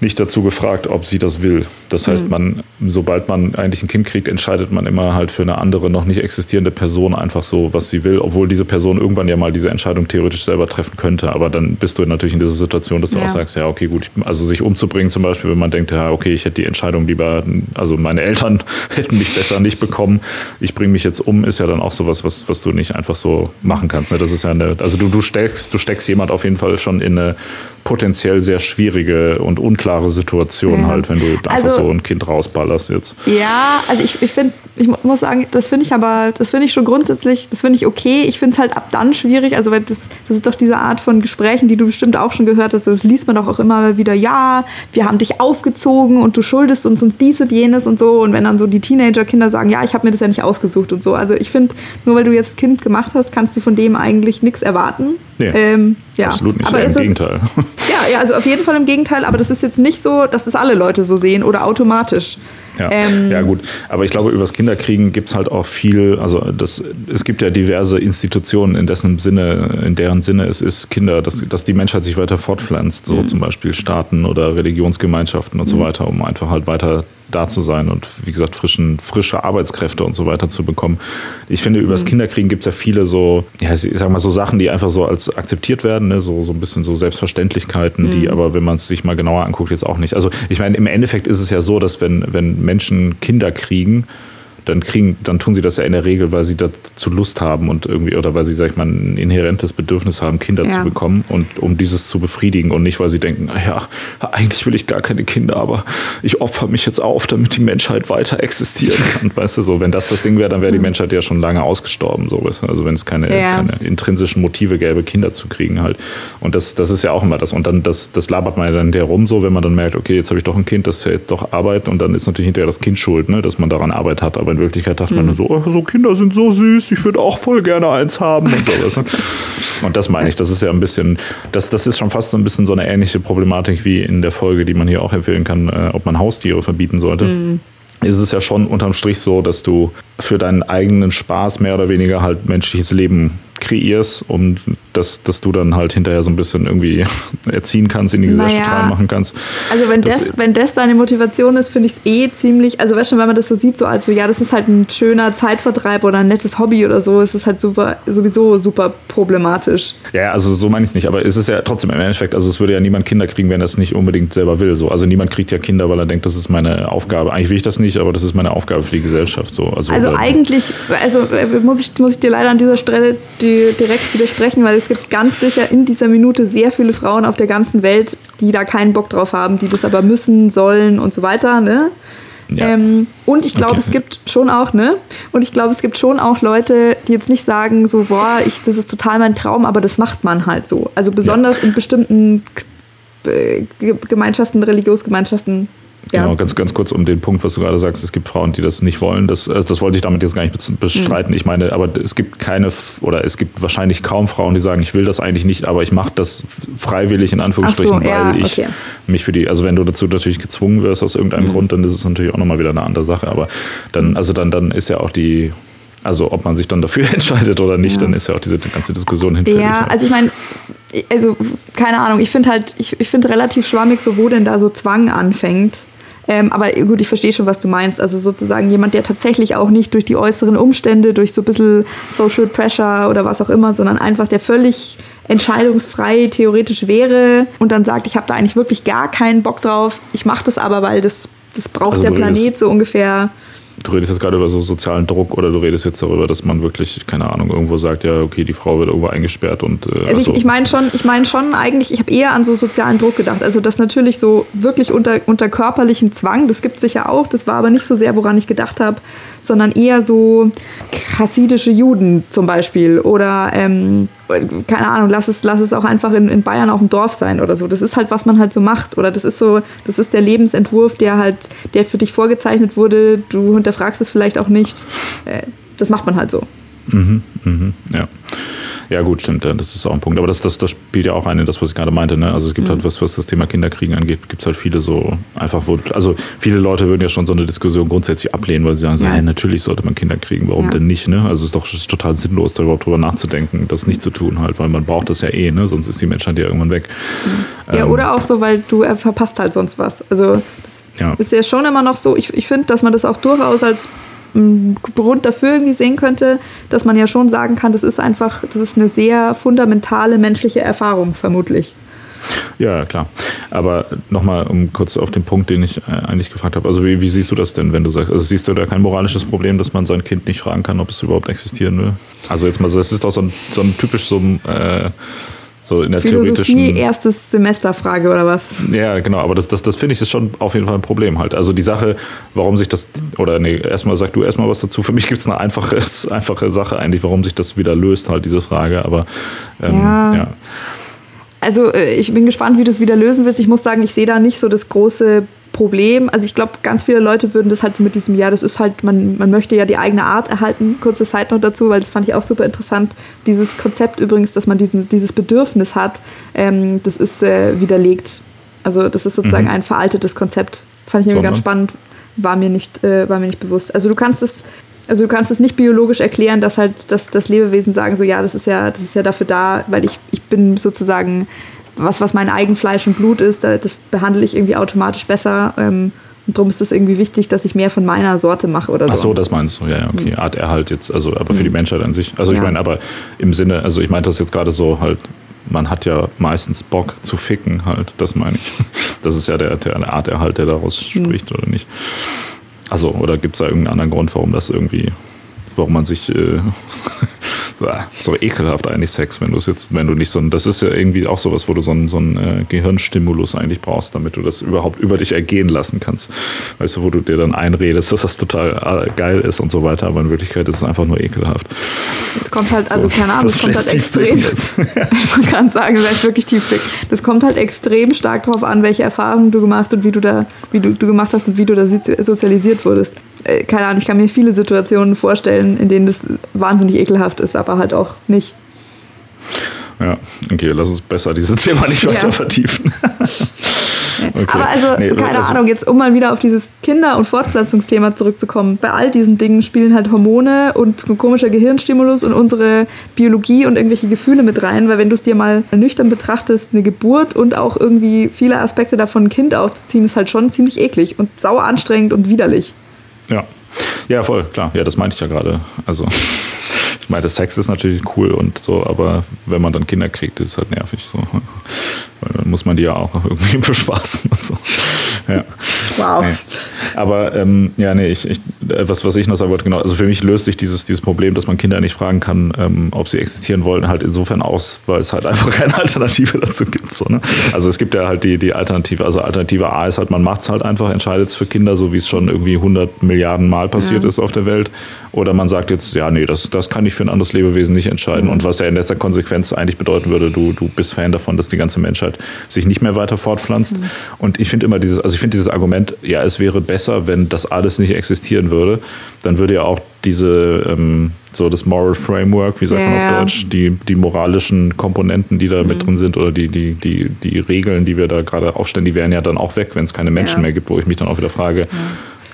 nicht dazu gefragt, ob sie das will. Das heißt, mhm. man, sobald man eigentlich ein Kind kriegt, entscheidet man immer halt für eine andere, noch nicht existierende Person einfach so, was sie will, obwohl diese Person irgendwann ja mal diese Entscheidung theoretisch selber treffen könnte. Aber dann bist du natürlich in dieser Situation, dass du ja. auch sagst, ja, okay, gut, also sich umzubringen zum Beispiel, wenn man denkt, ja, okay, ich hätte die Entscheidung lieber, also meine Eltern hätten mich besser nicht bekommen, ich bringe mich jetzt um, ist ja dann auch sowas, was, was du nicht einfach so machen kannst. Ne? Das ist ja eine, also du, du steckst, du steckst jemand auf jeden Fall schon in eine potenziell sehr schwierige und unklare Situation ja. halt, wenn du einfach also, so ein Kind rausballerst jetzt. Ja, also ich, ich finde, ich muss sagen, das finde ich aber, das finde ich schon grundsätzlich, das finde ich okay. Ich finde es halt ab dann schwierig, also weil das, das ist doch diese Art von Gesprächen, die du bestimmt auch schon gehört hast, das liest man doch auch immer wieder, ja, wir haben dich aufgezogen und du schuldest uns und dies und jenes und so und wenn dann so die Teenager-Kinder sagen, ja, ich habe mir das ja nicht ausgesucht und so. Also ich finde, nur weil du jetzt Kind gemacht hast, kannst du von dem eigentlich nichts erwarten. Nee, ähm, ja. absolut nicht, aber im Gegenteil. Ja, ja, also auf jeden Fall im Gegenteil, aber das ist jetzt nicht so, dass das alle Leute so sehen oder automatisch. Ja, ähm, ja gut. Aber ich glaube, übers Kinderkriegen gibt es halt auch viel, also das, es gibt ja diverse Institutionen, in dessen Sinne, in deren Sinne es ist, Kinder, dass, dass die Menschheit sich weiter fortpflanzt, so mhm. zum Beispiel Staaten oder Religionsgemeinschaften und mhm. so weiter, um einfach halt weiter da zu sein und wie gesagt frischen, frische Arbeitskräfte und so weiter zu bekommen. Ich finde, über das mhm. Kinderkriegen gibt es ja viele so, ja, ich sag mal so Sachen, die einfach so als akzeptiert werden, ne? so, so ein bisschen so Selbstverständlichkeiten, mhm. die aber, wenn man es sich mal genauer anguckt, jetzt auch nicht. Also ich meine, im Endeffekt ist es ja so, dass wenn, wenn Menschen Kinder kriegen, dann kriegen, dann tun sie das ja in der Regel, weil sie dazu Lust haben und irgendwie, oder weil sie, sag ich mal, ein inhärentes Bedürfnis haben, Kinder ja. zu bekommen und um dieses zu befriedigen und nicht, weil sie denken, naja, eigentlich will ich gar keine Kinder, aber ich opfer mich jetzt auf, damit die Menschheit weiter existieren kann. Weißt du, so, wenn das das Ding wäre, dann wäre die Menschheit ja schon lange ausgestorben, so, weißt du? Also wenn es keine, ja. keine intrinsischen Motive gäbe, Kinder zu kriegen halt. Und das, das ist ja auch immer das. Und dann, das, das labert man ja dann herum so, wenn man dann merkt, okay, jetzt habe ich doch ein Kind, das ja jetzt doch arbeitet und dann ist natürlich hinterher das Kind schuld, ne, dass man daran Arbeit hat. Aber in Wirklichkeit dachte mhm. man nur so, oh, so Kinder sind so süß, ich würde auch voll gerne eins haben und sowas. und das meine ich, das ist ja ein bisschen, das, das ist schon fast so ein bisschen so eine ähnliche Problematik wie in der Folge, die man hier auch empfehlen kann, äh, ob man Haustiere verbieten sollte. Mhm ist es ja schon unterm Strich so, dass du für deinen eigenen Spaß mehr oder weniger halt menschliches Leben kreierst, um dass, dass du dann halt hinterher so ein bisschen irgendwie erziehen kannst, in die Gesellschaft naja. reinmachen kannst. Also wenn das, das, wenn das deine Motivation ist, finde ich es eh ziemlich, also weißt du, wenn man das so sieht, so als so, ja, das ist halt ein schöner Zeitvertreib oder ein nettes Hobby oder so, ist es halt super, sowieso super problematisch. Ja, also so meine ich es nicht, aber es ist ja trotzdem im Endeffekt, also es würde ja niemand Kinder kriegen, wenn er es nicht unbedingt selber will. So. Also niemand kriegt ja Kinder, weil er denkt, das ist meine Aufgabe. Eigentlich will ich das nicht, aber das ist meine Aufgabe für die Gesellschaft. So. Also, also eigentlich, also äh, muss ich, muss ich dir leider an dieser Stelle direkt widersprechen, weil es gibt ganz sicher in dieser Minute sehr viele Frauen auf der ganzen Welt, die da keinen Bock drauf haben, die das aber müssen, sollen und so weiter. Ne? Ja. Ähm, und ich glaube, okay. es gibt schon auch, ne? Und ich glaube, es gibt schon auch Leute, die jetzt nicht sagen, so, boah, ich, das ist total mein Traum, aber das macht man halt so. Also besonders ja. in bestimmten Gemeinschaften, Religionsgemeinschaften Genau, ganz, ganz kurz um den Punkt, was du gerade sagst, es gibt Frauen, die das nicht wollen. Das, also das wollte ich damit jetzt gar nicht bestreiten. Mhm. Ich meine, aber es gibt keine oder es gibt wahrscheinlich kaum Frauen, die sagen, ich will das eigentlich nicht, aber ich mache das freiwillig in Anführungsstrichen, so, ja, weil ich okay. mich für die, also wenn du dazu natürlich gezwungen wirst aus irgendeinem mhm. Grund, dann ist es natürlich auch nochmal wieder eine andere Sache. Aber dann, also dann, dann ist ja auch die, also ob man sich dann dafür entscheidet oder nicht, ja. dann ist ja auch diese ganze Diskussion hinfällig. Ja, also ich meine, also keine Ahnung, ich finde halt, ich, ich finde relativ schwammig, so wo denn da so Zwang anfängt. Ähm, aber gut, ich verstehe schon, was du meinst. Also sozusagen jemand, der tatsächlich auch nicht durch die äußeren Umstände, durch so ein bisschen Social Pressure oder was auch immer, sondern einfach der völlig entscheidungsfrei theoretisch wäre und dann sagt, ich habe da eigentlich wirklich gar keinen Bock drauf. Ich mache das aber, weil das, das braucht also der Planet so ungefähr du redest jetzt gerade über so sozialen Druck oder du redest jetzt darüber, dass man wirklich, keine Ahnung, irgendwo sagt, ja, okay, die Frau wird irgendwo eingesperrt und. Äh, also, also ich, ich meine schon, ich meine schon eigentlich, ich habe eher an so sozialen Druck gedacht. Also das natürlich so wirklich unter, unter körperlichem Zwang, das gibt es sicher auch, das war aber nicht so sehr, woran ich gedacht habe, sondern eher so chassidische Juden zum Beispiel oder ähm, keine Ahnung, lass es, lass es auch einfach in, in Bayern auf dem Dorf sein oder so. Das ist halt, was man halt so macht. Oder das ist so, das ist der Lebensentwurf, der halt, der für dich vorgezeichnet wurde. Du hinterfragst es vielleicht auch nicht. Äh, das macht man halt so. Mhm, mhm, ja. Ja, gut, stimmt, das ist auch ein Punkt. Aber das, das, das spielt ja auch ein in das, was ich gerade meinte. Ne? Also es gibt mhm. halt was, was das Thema Kinderkriegen angeht, gibt es halt viele so einfach, wo, also viele Leute würden ja schon so eine Diskussion grundsätzlich ablehnen, weil sie sagen, so, ja. hey, natürlich sollte man Kinder kriegen, warum ja. denn nicht? Ne? Also es ist doch ist total sinnlos, da überhaupt drüber nachzudenken, das nicht zu tun halt, weil man braucht das ja eh, ne? sonst ist die Menschheit ja irgendwann weg. Mhm. Ja, ähm, oder auch so, weil du äh, verpasst halt sonst was. Also das ja. ist ja schon immer noch so, ich, ich finde, dass man das auch durchaus als Grund dafür irgendwie sehen könnte, dass man ja schon sagen kann, das ist einfach, das ist eine sehr fundamentale menschliche Erfahrung, vermutlich. Ja, klar. Aber nochmal, um kurz auf den Punkt, den ich äh, eigentlich gefragt habe. Also wie, wie, siehst du das denn, wenn du sagst, also siehst du da kein moralisches Problem, dass man sein Kind nicht fragen kann, ob es überhaupt existieren will? Also jetzt mal so, das ist doch so ein, so ein typisch so ein äh, so in der Philosophie erstes Semester-Frage oder was? Ja, genau, aber das, das, das finde ich ist schon auf jeden Fall ein Problem halt. Also die Sache, warum sich das, oder nee, erstmal sag du erstmal was dazu. Für mich gibt es eine einfache, einfache Sache eigentlich, warum sich das wieder löst, halt diese Frage, aber ähm, ja. ja. Also äh, ich bin gespannt, wie du es wieder lösen wirst. Ich muss sagen, ich sehe da nicht so das große Problem. Also ich glaube, ganz viele Leute würden das halt so mit diesem, ja, das ist halt, man, man möchte ja die eigene Art erhalten. Kurze Side Note dazu, weil das fand ich auch super interessant. Dieses Konzept übrigens, dass man diesen, dieses Bedürfnis hat, ähm, das ist äh, widerlegt. Also das ist sozusagen mhm. ein veraltetes Konzept. Fand ich irgendwie ganz spannend, war mir nicht, äh, war mir nicht bewusst. Also du kannst es also du kannst es nicht biologisch erklären, dass halt dass, dass Lebewesen sagen, so ja, das ist ja, das ist ja dafür da, weil ich, ich bin sozusagen was, was mein Eigenfleisch und Blut ist, das behandle ich irgendwie automatisch besser. Ähm, und darum ist es irgendwie wichtig, dass ich mehr von meiner Sorte mache oder so. Ach so, das meinst du, ja, ja okay. Mhm. Arterhalt jetzt, also aber für mhm. die Menschheit an sich. Also ich ja. meine, aber im Sinne, also ich meine das jetzt gerade so halt, man hat ja meistens Bock zu ficken halt, das meine ich. Das ist ja der, der Arterhalt, der daraus mhm. spricht, oder nicht? Also, oder gibt es da irgendeinen anderen Grund, warum das irgendwie, warum man sich äh, so ekelhaft eigentlich Sex, wenn du es jetzt, wenn du nicht so ein, das ist ja irgendwie auch sowas, wo du so einen, so einen äh, Gehirnstimulus eigentlich brauchst, damit du das überhaupt über dich ergehen lassen kannst. Weißt du, wo du dir dann einredest, dass das total äh, geil ist und so weiter, aber in Wirklichkeit ist es einfach nur ekelhaft. Es kommt halt, also so, keine Ahnung, es kommt halt extrem. Man kann sagen, das ist wirklich tiefblick. Das kommt halt extrem stark darauf an, welche Erfahrungen du gemacht und wie du da, wie du, du gemacht hast und wie du da sozialisiert wurdest. Äh, keine Ahnung, ich kann mir viele Situationen vorstellen, in denen das wahnsinnig ekelhaft ist, aber halt auch nicht. Ja, okay, lass uns besser dieses Thema nicht weiter ja. vertiefen. Okay. Aber also, nee, keine also, Ahnung, jetzt um mal wieder auf dieses Kinder- und Fortpflanzungsthema zurückzukommen. Bei all diesen Dingen spielen halt Hormone und komischer Gehirnstimulus und unsere Biologie und irgendwelche Gefühle mit rein, weil wenn du es dir mal nüchtern betrachtest, eine Geburt und auch irgendwie viele Aspekte davon ein Kind aufzuziehen, ist halt schon ziemlich eklig und sauer anstrengend und widerlich. Ja. Ja, voll, klar. Ja, das meinte ich ja gerade. Also, ich meine, Sex ist natürlich cool und so, aber wenn man dann Kinder kriegt, ist halt nervig. So. Weil dann muss man die ja auch irgendwie bespaßen und so. Ja. Wow. Nee. Aber ähm, ja, nee, ich, ich, was, was ich noch sagen wollte, genau, also für mich löst sich dieses, dieses Problem, dass man Kinder nicht fragen kann, ähm, ob sie existieren wollen, halt insofern aus, weil es halt einfach keine Alternative dazu gibt. So, ne? Also es gibt ja halt die, die Alternative, also Alternative A ist halt, man macht es halt einfach, entscheidet es für Kinder, so wie es schon irgendwie 100 Milliarden Mal passiert ja. ist auf der Welt. Oder man sagt jetzt, ja, nee, das, das kann ich für ein anderes Lebewesen nicht entscheiden. Mhm. Und was ja in letzter Konsequenz eigentlich bedeuten würde, du, du bist Fan davon, dass die ganze Menschheit sich nicht mehr weiter fortpflanzt. Mhm. Und ich finde immer dieses, also ich finde dieses Argument, ja, es wäre besser, wenn das alles nicht existieren würde, dann würde ja auch diese, ähm, so das Moral Framework, wie sagt yeah. man auf Deutsch, die, die moralischen Komponenten, die da mhm. mit drin sind oder die, die, die, die Regeln, die wir da gerade aufstellen, die wären ja dann auch weg, wenn es keine Menschen ja. mehr gibt, wo ich mich dann auch wieder frage, ja.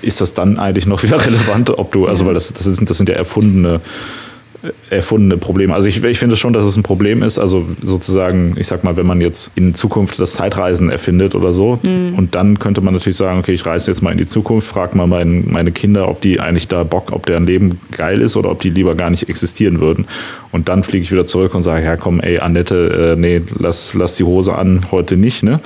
ist das dann eigentlich noch wieder relevant, ob du, also weil das, das, sind, das sind ja erfundene erfundene Probleme. Also ich, ich finde schon, dass es ein Problem ist. Also sozusagen, ich sag mal, wenn man jetzt in Zukunft das Zeitreisen erfindet oder so, mhm. und dann könnte man natürlich sagen, okay, ich reise jetzt mal in die Zukunft, frage mal mein, meine Kinder, ob die eigentlich da Bock, ob deren Leben geil ist oder ob die lieber gar nicht existieren würden. Und dann fliege ich wieder zurück und sage, ja komm, ey, Annette, äh, nee, lass, lass die Hose an, heute nicht, ne?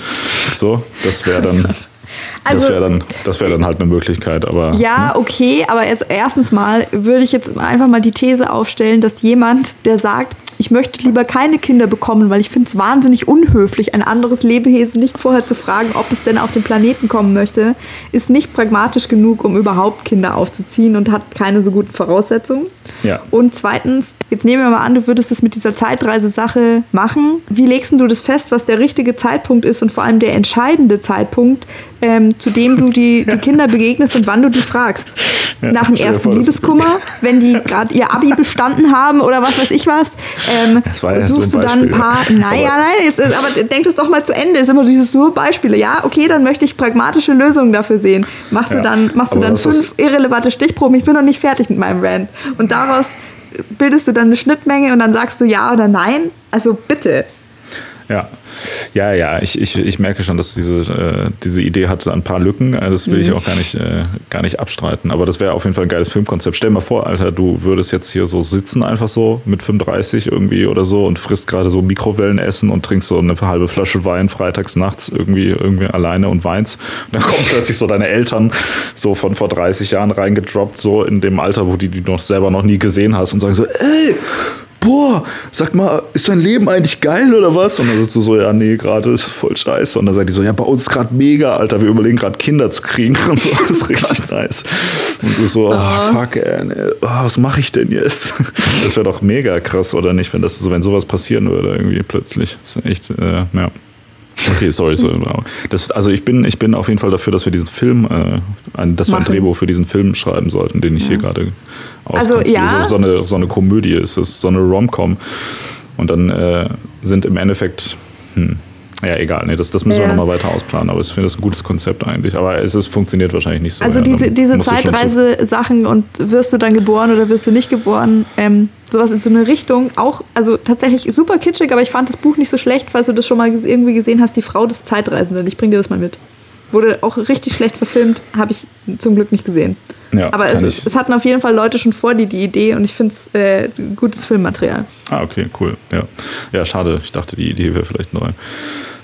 So, das wäre dann. Also, das wäre dann, wär dann halt eine Möglichkeit. Aber, ja, hm? okay, aber jetzt erstens mal würde ich jetzt einfach mal die These aufstellen, dass jemand, der sagt, ich möchte lieber keine Kinder bekommen, weil ich finde es wahnsinnig unhöflich, ein anderes Lebewesen nicht vorher zu fragen, ob es denn auf den Planeten kommen möchte, ist nicht pragmatisch genug, um überhaupt Kinder aufzuziehen und hat keine so guten Voraussetzungen. Ja. Und zweitens, jetzt nehmen wir mal an, du würdest das mit dieser Zeitreise-Sache machen. Wie legst du das fest, was der richtige Zeitpunkt ist und vor allem der entscheidende Zeitpunkt, ähm, zu dem du die, die Kinder begegnest und wann du die fragst? Ja, Nach dem ersten vor, Liebeskummer, wenn die gerade ihr Abi bestanden haben oder was weiß ich was, ähm, ja suchst so du dann ein paar. Naja, nein, jetzt, aber denk das doch mal zu Ende. Das ist immer dieses nur Beispiele. Ja, okay, dann möchte ich pragmatische Lösungen dafür sehen. Machst ja, du dann, machst du dann fünf irrelevante Stichproben? Ich bin noch nicht fertig mit meinem Rant. Und daraus bildest du dann eine Schnittmenge und dann sagst du ja oder nein. Also bitte. Ja, ja, ja, ich, ich, ich merke schon, dass diese, äh, diese Idee hat ein paar Lücken. Äh, das will mhm. ich auch gar nicht, äh, gar nicht abstreiten. Aber das wäre auf jeden Fall ein geiles Filmkonzept. Stell dir mal vor, Alter, du würdest jetzt hier so sitzen, einfach so mit 35 irgendwie oder so und frisst gerade so Mikrowellenessen und trinkst so eine halbe Flasche Wein freitags nachts irgendwie, irgendwie alleine und weinst. Und dann kommen plötzlich so deine Eltern so von vor 30 Jahren reingedroppt, so in dem Alter, wo die die noch selber noch nie gesehen hast und sagen so, ey, boah, sag mal, ist dein Leben eigentlich geil oder was? Und dann sagst du so, ja, nee, gerade ist voll scheiße. Und dann sagt die so, ja, bei uns ist gerade mega, Alter, wir überlegen gerade Kinder zu kriegen und so, das ist richtig nice. Und du so, oh, fuck, ey, nee, oh, was mache ich denn jetzt? Das wäre doch mega krass, oder nicht, wenn das so, wenn sowas passieren würde, irgendwie plötzlich. Das ist echt, äh, ja. Okay, sorry. So, das, also ich bin, ich bin auf jeden Fall dafür, dass wir diesen Film, äh, ein, dass Machen. wir ein Drehbuch für diesen Film schreiben sollten, den ich ja. hier gerade also, ja. so, so, eine, so eine Komödie ist das, so eine Rom-Com. Und dann äh, sind im Endeffekt, hm, ja, egal, nee, das, das müssen ja. wir nochmal weiter ausplanen, aber ich finde das ein gutes Konzept eigentlich. Aber es ist, funktioniert wahrscheinlich nicht so. Also ja, diese, diese Zeitreise-Sachen und wirst du dann geboren oder wirst du nicht geboren, ähm, sowas in so eine Richtung, auch, also tatsächlich super kitschig, aber ich fand das Buch nicht so schlecht, falls du das schon mal irgendwie gesehen hast, die Frau des Zeitreisenden. Ich bring dir das mal mit. Wurde auch richtig schlecht verfilmt, habe ich zum Glück nicht gesehen. Ja, Aber es, es, hatten auf jeden Fall Leute schon vor die, die Idee und ich finde es äh, gutes Filmmaterial. Ah, okay, cool. Ja. ja, schade. Ich dachte, die Idee wäre vielleicht neu.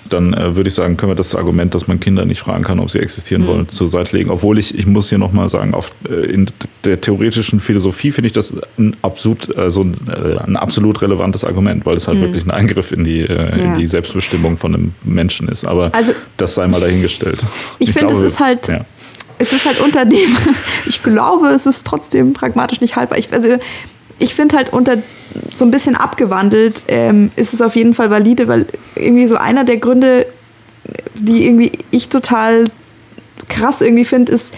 Dann äh, würde ich sagen, können wir das Argument, dass man Kinder nicht fragen kann, ob sie existieren mhm. wollen, zur Seite legen. Obwohl ich, ich muss hier nochmal sagen, auf, äh, in der theoretischen Philosophie finde ich das ein absolut, also ein, äh, ein, absolut relevantes Argument, weil es halt mhm. wirklich ein Eingriff in die, äh, ja. in die Selbstbestimmung von einem Menschen ist. Aber also, das sei mal dahingestellt. Ich, ich finde, es ist halt. Ja. Es ist halt unter dem, ich glaube, es ist trotzdem pragmatisch nicht haltbar. Ich, also, ich finde halt unter so ein bisschen abgewandelt ähm, ist es auf jeden Fall valide, weil irgendwie so einer der Gründe, die irgendwie ich total krass irgendwie finde, ist,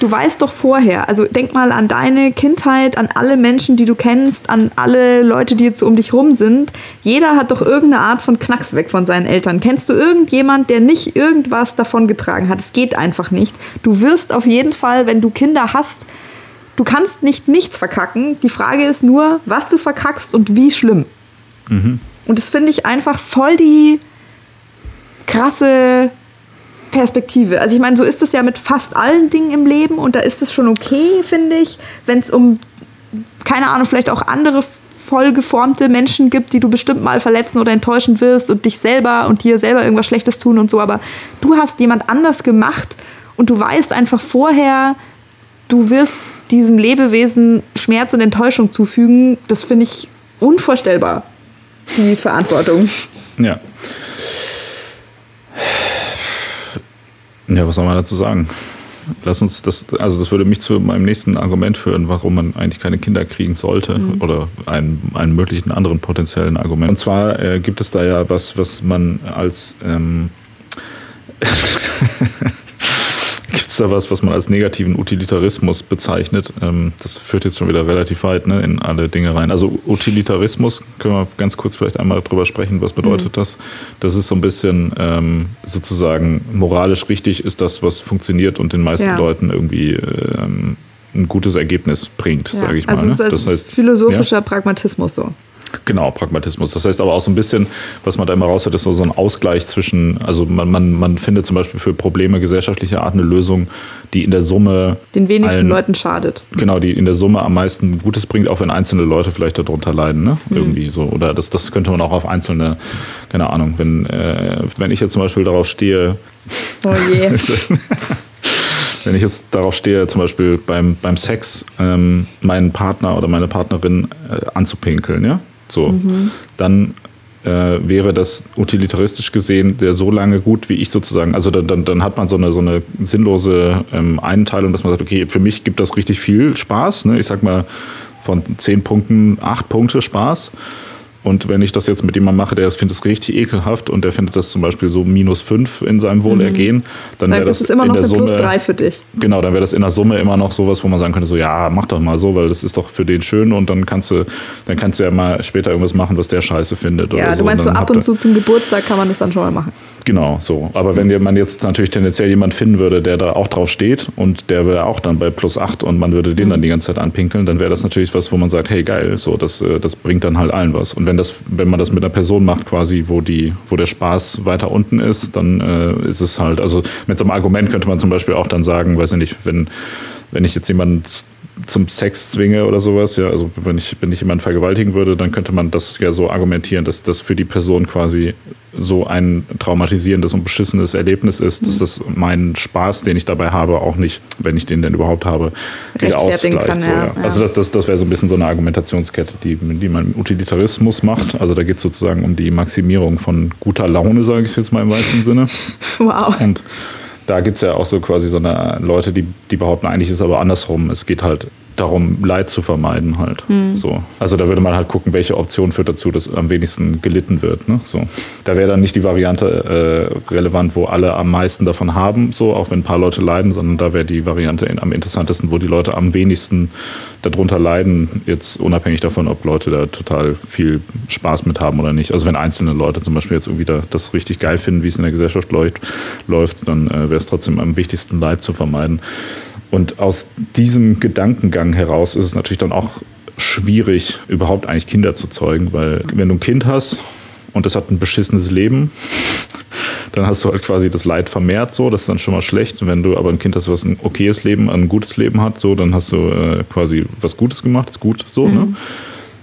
du weißt doch vorher, also denk mal an deine Kindheit, an alle Menschen, die du kennst, an alle Leute, die jetzt so um dich rum sind. Jeder hat doch irgendeine Art von Knacks weg von seinen Eltern. Kennst du irgendjemand, der nicht irgendwas davon getragen hat? Es geht einfach nicht. Du wirst auf jeden Fall, wenn du Kinder hast, du kannst nicht nichts verkacken. Die Frage ist nur, was du verkackst und wie schlimm. Mhm. Und das finde ich einfach voll die krasse Perspektive. Also ich meine, so ist es ja mit fast allen Dingen im Leben und da ist es schon okay, finde ich, wenn es um, keine Ahnung, vielleicht auch andere vollgeformte Menschen gibt, die du bestimmt mal verletzen oder enttäuschen wirst und dich selber und dir selber irgendwas Schlechtes tun und so. Aber du hast jemand anders gemacht und du weißt einfach vorher, du wirst diesem Lebewesen Schmerz und Enttäuschung zufügen, das finde ich unvorstellbar, die Verantwortung. Ja. Ja, was soll man dazu sagen? Lass uns das, also das würde mich zu meinem nächsten Argument führen, warum man eigentlich keine Kinder kriegen sollte mhm. oder einen, einen möglichen anderen potenziellen Argument. Und zwar äh, gibt es da ja was, was man als ähm, ist da was, was man als negativen Utilitarismus bezeichnet. Ähm, das führt jetzt schon wieder relativ weit ne, in alle Dinge rein. Also Utilitarismus, können wir ganz kurz vielleicht einmal drüber sprechen, was bedeutet mhm. das? Das ist so ein bisschen ähm, sozusagen moralisch richtig ist das, was funktioniert und den meisten ja. Leuten irgendwie ähm, ein gutes Ergebnis bringt, ja. sage ich also mal. Also ne? das heißt philosophischer ja? Pragmatismus so. Genau, Pragmatismus. Das heißt aber auch so ein bisschen, was man da immer raus hat, ist so, so ein Ausgleich zwischen, also man, man, man findet zum Beispiel für Probleme gesellschaftlicher Art eine Lösung, die in der Summe den wenigsten allen, Leuten schadet. Genau, die in der Summe am meisten Gutes bringt, auch wenn einzelne Leute vielleicht darunter leiden, ne? Mhm. Irgendwie so. Oder das, das könnte man auch auf einzelne, keine Ahnung, wenn, äh, wenn ich jetzt zum Beispiel darauf stehe. Oh je. wenn ich jetzt darauf stehe, zum Beispiel beim, beim Sex ähm, meinen Partner oder meine Partnerin äh, anzupinkeln, ja, so, mhm. dann äh, wäre das utilitaristisch gesehen der so lange gut, wie ich sozusagen, also dann, dann, dann hat man so eine, so eine sinnlose ähm, Einteilung, dass man sagt, okay, für mich gibt das richtig viel Spaß, ne? ich sag mal von zehn Punkten acht Punkte Spaß und wenn ich das jetzt mit jemandem mache, der findet es richtig ekelhaft und der findet das zum Beispiel so minus fünf in seinem Wohlergehen, mhm. dann wäre das ist immer in noch der Summe, plus drei für dich. Genau, dann wäre das in der Summe immer noch sowas, wo man sagen könnte, so ja, mach doch mal so, weil das ist doch für den schön und dann kannst du, dann kannst du ja mal später irgendwas machen, was der scheiße findet. Ja, du so. meinst so ab und zu zum Geburtstag kann man das dann schon mal machen. Genau, so. Aber wenn man jetzt natürlich tendenziell jemand finden würde, der da auch drauf steht und der wäre auch dann bei plus acht und man würde den dann die ganze Zeit anpinkeln, dann wäre das natürlich was, wo man sagt, hey geil, so, das, äh, das bringt dann halt allen was. Und wenn das, wenn man das mit einer Person macht, quasi, wo die, wo der Spaß weiter unten ist, dann äh, ist es halt, also mit so einem Argument könnte man zum Beispiel auch dann sagen, weiß ich nicht, wenn, wenn ich jetzt jemanden zum Sex zwinge oder sowas, ja, also wenn ich, wenn ich jemanden vergewaltigen würde, dann könnte man das ja so argumentieren, dass das für die Person quasi so ein traumatisierendes und beschissenes Erlebnis ist, dass das meinen Spaß, den ich dabei habe, auch nicht, wenn ich den denn überhaupt habe, wieder ausgleicht. Kann, so, ja. Ja. Also das, das, das wäre so ein bisschen so eine Argumentationskette, die, die man im Utilitarismus macht. Also da geht es sozusagen um die Maximierung von guter Laune, sage ich jetzt mal im weitesten Sinne. Wow. Und da gibt es ja auch so quasi so eine Leute, die, die behaupten, eigentlich ist es aber andersrum. Es geht halt darum, Leid zu vermeiden halt. Mhm. So. Also da würde man halt gucken, welche Option führt dazu, dass am wenigsten gelitten wird. Ne? So. Da wäre dann nicht die Variante äh, relevant, wo alle am meisten davon haben, so, auch wenn ein paar Leute leiden, sondern da wäre die Variante in, am interessantesten, wo die Leute am wenigsten darunter leiden, jetzt unabhängig davon, ob Leute da total viel Spaß mit haben oder nicht. Also wenn einzelne Leute zum Beispiel jetzt irgendwie da, das richtig geil finden, wie es in der Gesellschaft läuft, läuft dann äh, wäre es trotzdem am wichtigsten, Leid zu vermeiden. Und aus diesem Gedankengang heraus ist es natürlich dann auch schwierig, überhaupt eigentlich Kinder zu zeugen, weil wenn du ein Kind hast und das hat ein beschissenes Leben, dann hast du halt quasi das Leid vermehrt, so, das ist dann schon mal schlecht. Wenn du aber ein Kind hast, was ein okayes Leben, ein gutes Leben hat, so, dann hast du äh, quasi was Gutes gemacht, ist gut, so, ne? mhm. ne?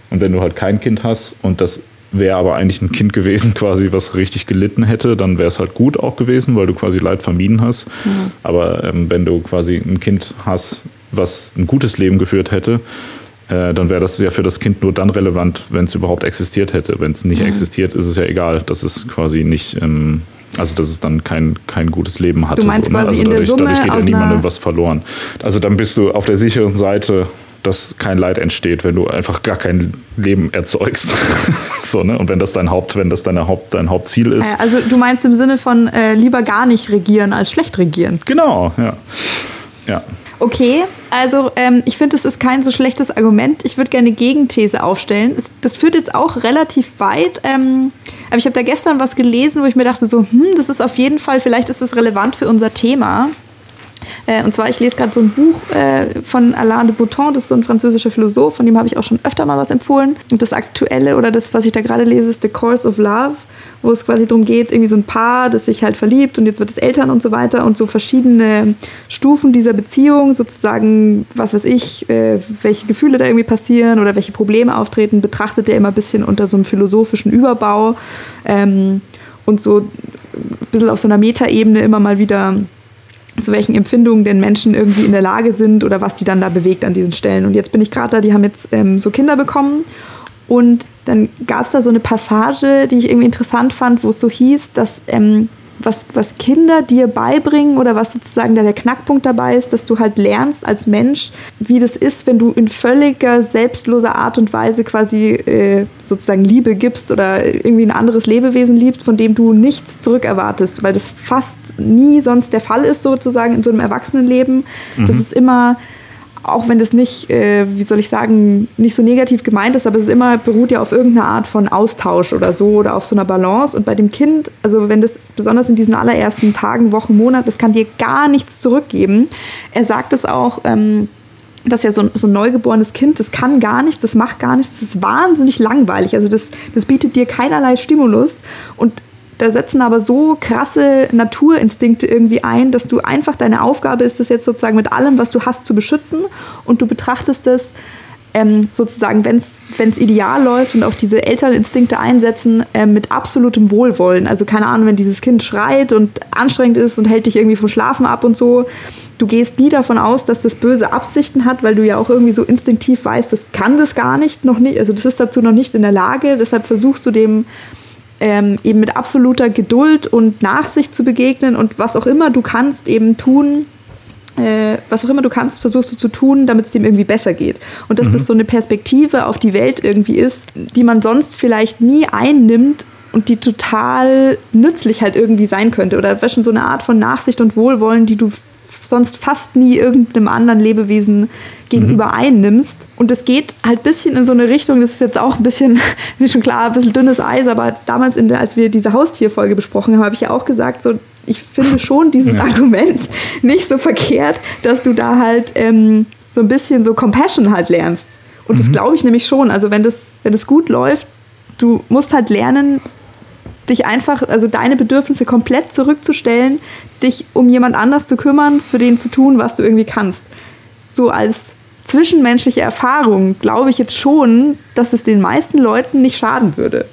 Und wenn du halt kein Kind hast und das wäre aber eigentlich ein Kind gewesen, quasi, was richtig gelitten hätte, dann wäre es halt gut auch gewesen, weil du quasi Leid vermieden hast. Mhm. Aber ähm, wenn du quasi ein Kind hast, was ein gutes Leben geführt hätte, äh, dann wäre das ja für das Kind nur dann relevant, wenn es überhaupt existiert hätte. Wenn es nicht mhm. existiert, ist es ja egal. Das ist quasi nicht. Ähm, also dass es dann kein, kein gutes Leben hatte. Du meinst so, ne? Also in dadurch, der Summe dadurch geht ja niemandem was verloren. Also dann bist du auf der sicheren Seite, dass kein Leid entsteht, wenn du einfach gar kein Leben erzeugst. so, ne? Und wenn das dein Haupt, wenn das deine Haupt, dein Hauptziel ist. Also du meinst im Sinne von äh, lieber gar nicht regieren als schlecht regieren. Genau, ja. Ja. Okay, also ähm, ich finde, es ist kein so schlechtes Argument. Ich würde gerne eine Gegenthese aufstellen. Es, das führt jetzt auch relativ weit. Ähm, aber ich habe da gestern was gelesen, wo ich mir dachte, so, hm, das ist auf jeden Fall, vielleicht ist es relevant für unser Thema. Äh, und zwar, ich lese gerade so ein Buch äh, von Alain de Botton, das ist so ein französischer Philosoph, von dem habe ich auch schon öfter mal was empfohlen. Und das aktuelle oder das, was ich da gerade lese, ist The Course of Love wo es quasi darum geht, irgendwie so ein Paar, das sich halt verliebt und jetzt wird es Eltern und so weiter und so verschiedene Stufen dieser Beziehung, sozusagen, was weiß ich, äh, welche Gefühle da irgendwie passieren oder welche Probleme auftreten, betrachtet er immer ein bisschen unter so einem philosophischen Überbau ähm, und so ein bisschen auf so einer Metaebene immer mal wieder zu welchen Empfindungen denn Menschen irgendwie in der Lage sind oder was die dann da bewegt an diesen Stellen. Und jetzt bin ich gerade da, die haben jetzt ähm, so Kinder bekommen und dann gab es da so eine Passage, die ich irgendwie interessant fand, wo es so hieß, dass ähm, was, was Kinder dir beibringen oder was sozusagen der Knackpunkt dabei ist, dass du halt lernst als Mensch, wie das ist, wenn du in völliger selbstloser Art und Weise quasi äh, sozusagen Liebe gibst oder irgendwie ein anderes Lebewesen liebst, von dem du nichts zurückerwartest, weil das fast nie sonst der Fall ist sozusagen in so einem Erwachsenenleben. Mhm. Das ist immer auch wenn das nicht, äh, wie soll ich sagen, nicht so negativ gemeint ist, aber es ist immer, beruht ja auf irgendeiner Art von Austausch oder so oder auf so einer Balance. Und bei dem Kind, also wenn das besonders in diesen allerersten Tagen, Wochen, Monaten, das kann dir gar nichts zurückgeben. Er sagt es auch, ähm, dass ja so, so ein neugeborenes Kind, das kann gar nichts, das macht gar nichts, das ist wahnsinnig langweilig. Also das, das bietet dir keinerlei Stimulus. Und da setzen aber so krasse Naturinstinkte irgendwie ein, dass du einfach deine Aufgabe ist, das jetzt sozusagen mit allem, was du hast, zu beschützen. Und du betrachtest es ähm, sozusagen, wenn es ideal läuft und auch diese Elterninstinkte einsetzen, äh, mit absolutem Wohlwollen. Also keine Ahnung, wenn dieses Kind schreit und anstrengend ist und hält dich irgendwie vom Schlafen ab und so, du gehst nie davon aus, dass das böse Absichten hat, weil du ja auch irgendwie so instinktiv weißt, das kann das gar nicht, noch nicht, also das ist dazu noch nicht in der Lage, deshalb versuchst du dem ähm, eben mit absoluter Geduld und Nachsicht zu begegnen und was auch immer du kannst eben tun, äh, was auch immer du kannst, versuchst du zu tun, damit es dem irgendwie besser geht. Und dass mhm. das so eine Perspektive auf die Welt irgendwie ist, die man sonst vielleicht nie einnimmt und die total nützlich halt irgendwie sein könnte. Oder schon so eine Art von Nachsicht und Wohlwollen, die du sonst fast nie irgendeinem anderen Lebewesen gegenüber mhm. einnimmst. Und es geht halt ein bisschen in so eine Richtung, das ist jetzt auch ein bisschen, wie schon klar, ein bisschen dünnes Eis, aber damals, der, als wir diese Haustierfolge besprochen haben, habe ich ja auch gesagt, so, ich finde schon dieses ja. Argument nicht so verkehrt, dass du da halt ähm, so ein bisschen so Compassion halt lernst. Und mhm. das glaube ich nämlich schon. Also wenn das, wenn das gut läuft, du musst halt lernen, dich einfach, also deine Bedürfnisse komplett zurückzustellen, dich um jemand anders zu kümmern, für den zu tun, was du irgendwie kannst. So als zwischenmenschliche Erfahrung glaube ich jetzt schon, dass es den meisten Leuten nicht schaden würde.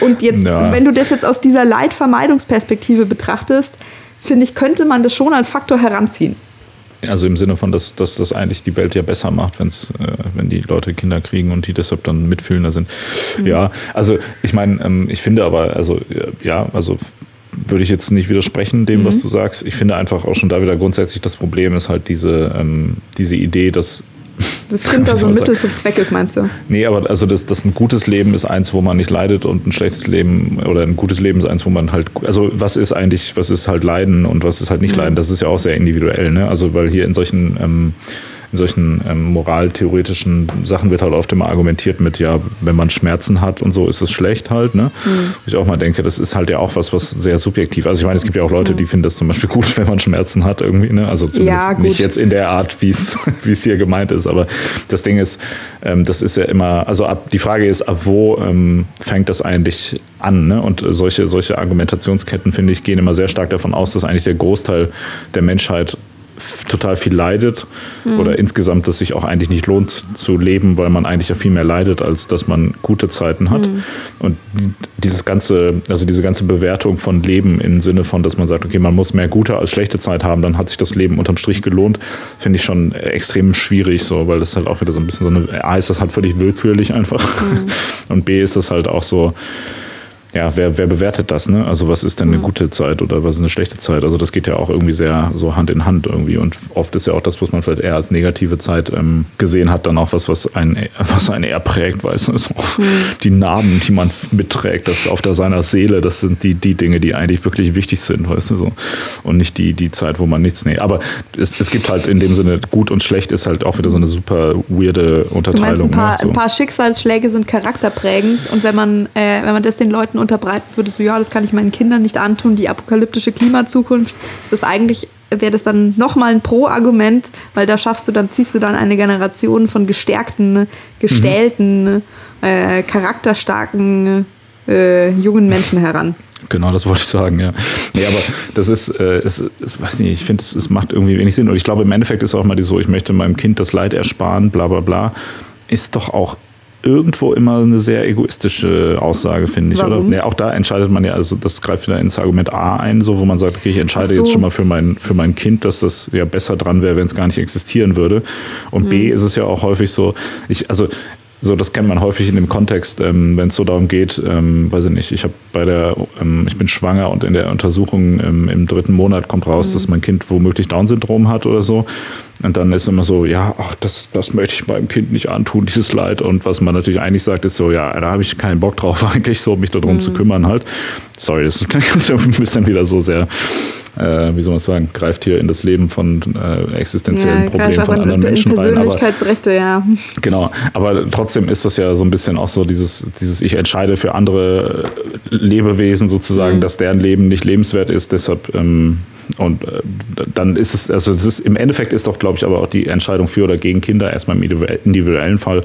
Und jetzt, ja. wenn du das jetzt aus dieser Leidvermeidungsperspektive betrachtest, finde ich, könnte man das schon als Faktor heranziehen. Also im Sinne von, dass, dass das eigentlich die Welt ja besser macht, wenn's, äh, wenn die Leute Kinder kriegen und die deshalb dann mitfühlender sind. Mhm. Ja, also ich meine, ähm, ich finde aber, also ja, also würde ich jetzt nicht widersprechen dem, mhm. was du sagst. Ich finde einfach auch schon da wieder grundsätzlich das Problem ist halt diese, ähm, diese Idee, dass das Kind da so ein Mittel zum Zweck ist, meinst du? Nee, aber also das, das ein gutes Leben ist eins, wo man nicht leidet und ein schlechtes Leben oder ein gutes Leben ist eins, wo man halt, also was ist eigentlich, was ist halt Leiden und was ist halt nicht mhm. Leiden, das ist ja auch sehr individuell, ne? Also weil hier in solchen ähm, in solchen ähm, moraltheoretischen Sachen wird halt oft immer argumentiert mit, ja, wenn man Schmerzen hat und so, ist es schlecht halt. Ne? Mhm. Ich auch mal denke, das ist halt ja auch was, was sehr subjektiv. Also ich meine, es gibt ja auch Leute, die finden das zum Beispiel gut, wenn man Schmerzen hat irgendwie. Ne? Also zumindest ja, nicht jetzt in der Art, wie es hier gemeint ist. Aber das Ding ist, ähm, das ist ja immer, also ab, die Frage ist, ab wo ähm, fängt das eigentlich an? Ne? Und solche, solche Argumentationsketten, finde ich, gehen immer sehr stark davon aus, dass eigentlich der Großteil der Menschheit total viel leidet mhm. oder insgesamt, dass sich auch eigentlich nicht lohnt zu leben, weil man eigentlich ja viel mehr leidet, als dass man gute Zeiten hat. Mhm. Und dieses ganze, also diese ganze Bewertung von Leben im Sinne von, dass man sagt, okay, man muss mehr gute als schlechte Zeit haben, dann hat sich das Leben unterm Strich gelohnt, finde ich schon extrem schwierig so, weil das halt auch wieder so ein bisschen so eine, A ist das halt völlig willkürlich einfach mhm. und B ist das halt auch so, ja, wer, wer bewertet das, ne? Also was ist denn eine gute Zeit oder was ist eine schlechte Zeit? Also das geht ja auch irgendwie sehr so Hand in Hand irgendwie. Und oft ist ja auch das, was man vielleicht eher als negative Zeit ähm, gesehen hat, dann auch was, was einen, was einen eher prägt, weißt du? So, mhm. Die Narben, die man mitträgt, das auf der seiner Seele, das sind die, die Dinge, die eigentlich wirklich wichtig sind, weißt du so. Und nicht die, die Zeit, wo man nichts, nee. Aber es, es gibt halt in dem Sinne gut und schlecht ist halt auch wieder so eine super weirde Unterteilung. Du meinst, ein, paar, ne? so. ein paar Schicksalsschläge sind charakterprägend und wenn man, äh, wenn man das den Leuten unterbreiten würde, so ja, das kann ich meinen Kindern nicht antun, die apokalyptische Klimazukunft, ist das eigentlich wäre das dann nochmal ein Pro-Argument, weil da schaffst du, dann ziehst du dann eine Generation von gestärkten, gestählten, mhm. äh, charakterstarken äh, jungen Menschen heran. Genau, das wollte ich sagen, ja. Nee, aber das ist, äh, es, es weiß nicht, ich finde, es, es macht irgendwie wenig Sinn. Und ich glaube, im Endeffekt ist auch mal die so, ich möchte meinem Kind das Leid ersparen, bla bla bla, ist doch auch irgendwo immer eine sehr egoistische Aussage, finde ich. Warum? Oder? Nee, auch da entscheidet man ja, also das greift wieder ins Argument A ein, so wo man sagt, okay, ich entscheide so. jetzt schon mal für mein, für mein Kind, dass das ja besser dran wäre, wenn es gar nicht existieren würde. Und mhm. B ist es ja auch häufig so, ich, also so, das kennt man häufig in dem Kontext, ähm, wenn es so darum geht, ähm, weiß ich nicht, ich habe bei der, ähm, ich bin schwanger und in der Untersuchung ähm, im dritten Monat kommt raus, mhm. dass mein Kind womöglich Down-Syndrom hat oder so. Und dann ist immer so, ja, ach, das, das möchte ich meinem Kind nicht antun, dieses Leid. Und was man natürlich eigentlich sagt, ist so, ja, da habe ich keinen Bock drauf, eigentlich so, mich darum mhm. zu kümmern halt. Sorry, das ist ein bisschen wieder so sehr, äh, wie soll man sagen, greift hier in das Leben von äh, existenziellen ja, Problemen von anderen in, Menschen in Persönlichkeitsrechte, rein. ja. Genau, aber trotzdem ist das ja so ein bisschen auch so dieses, dieses ich entscheide für andere Lebewesen sozusagen, mhm. dass deren Leben nicht lebenswert ist, deshalb ähm, und äh, dann ist es, also es ist, im Endeffekt ist doch, glaube ich, aber auch die Entscheidung für oder gegen Kinder erstmal im individuellen Fall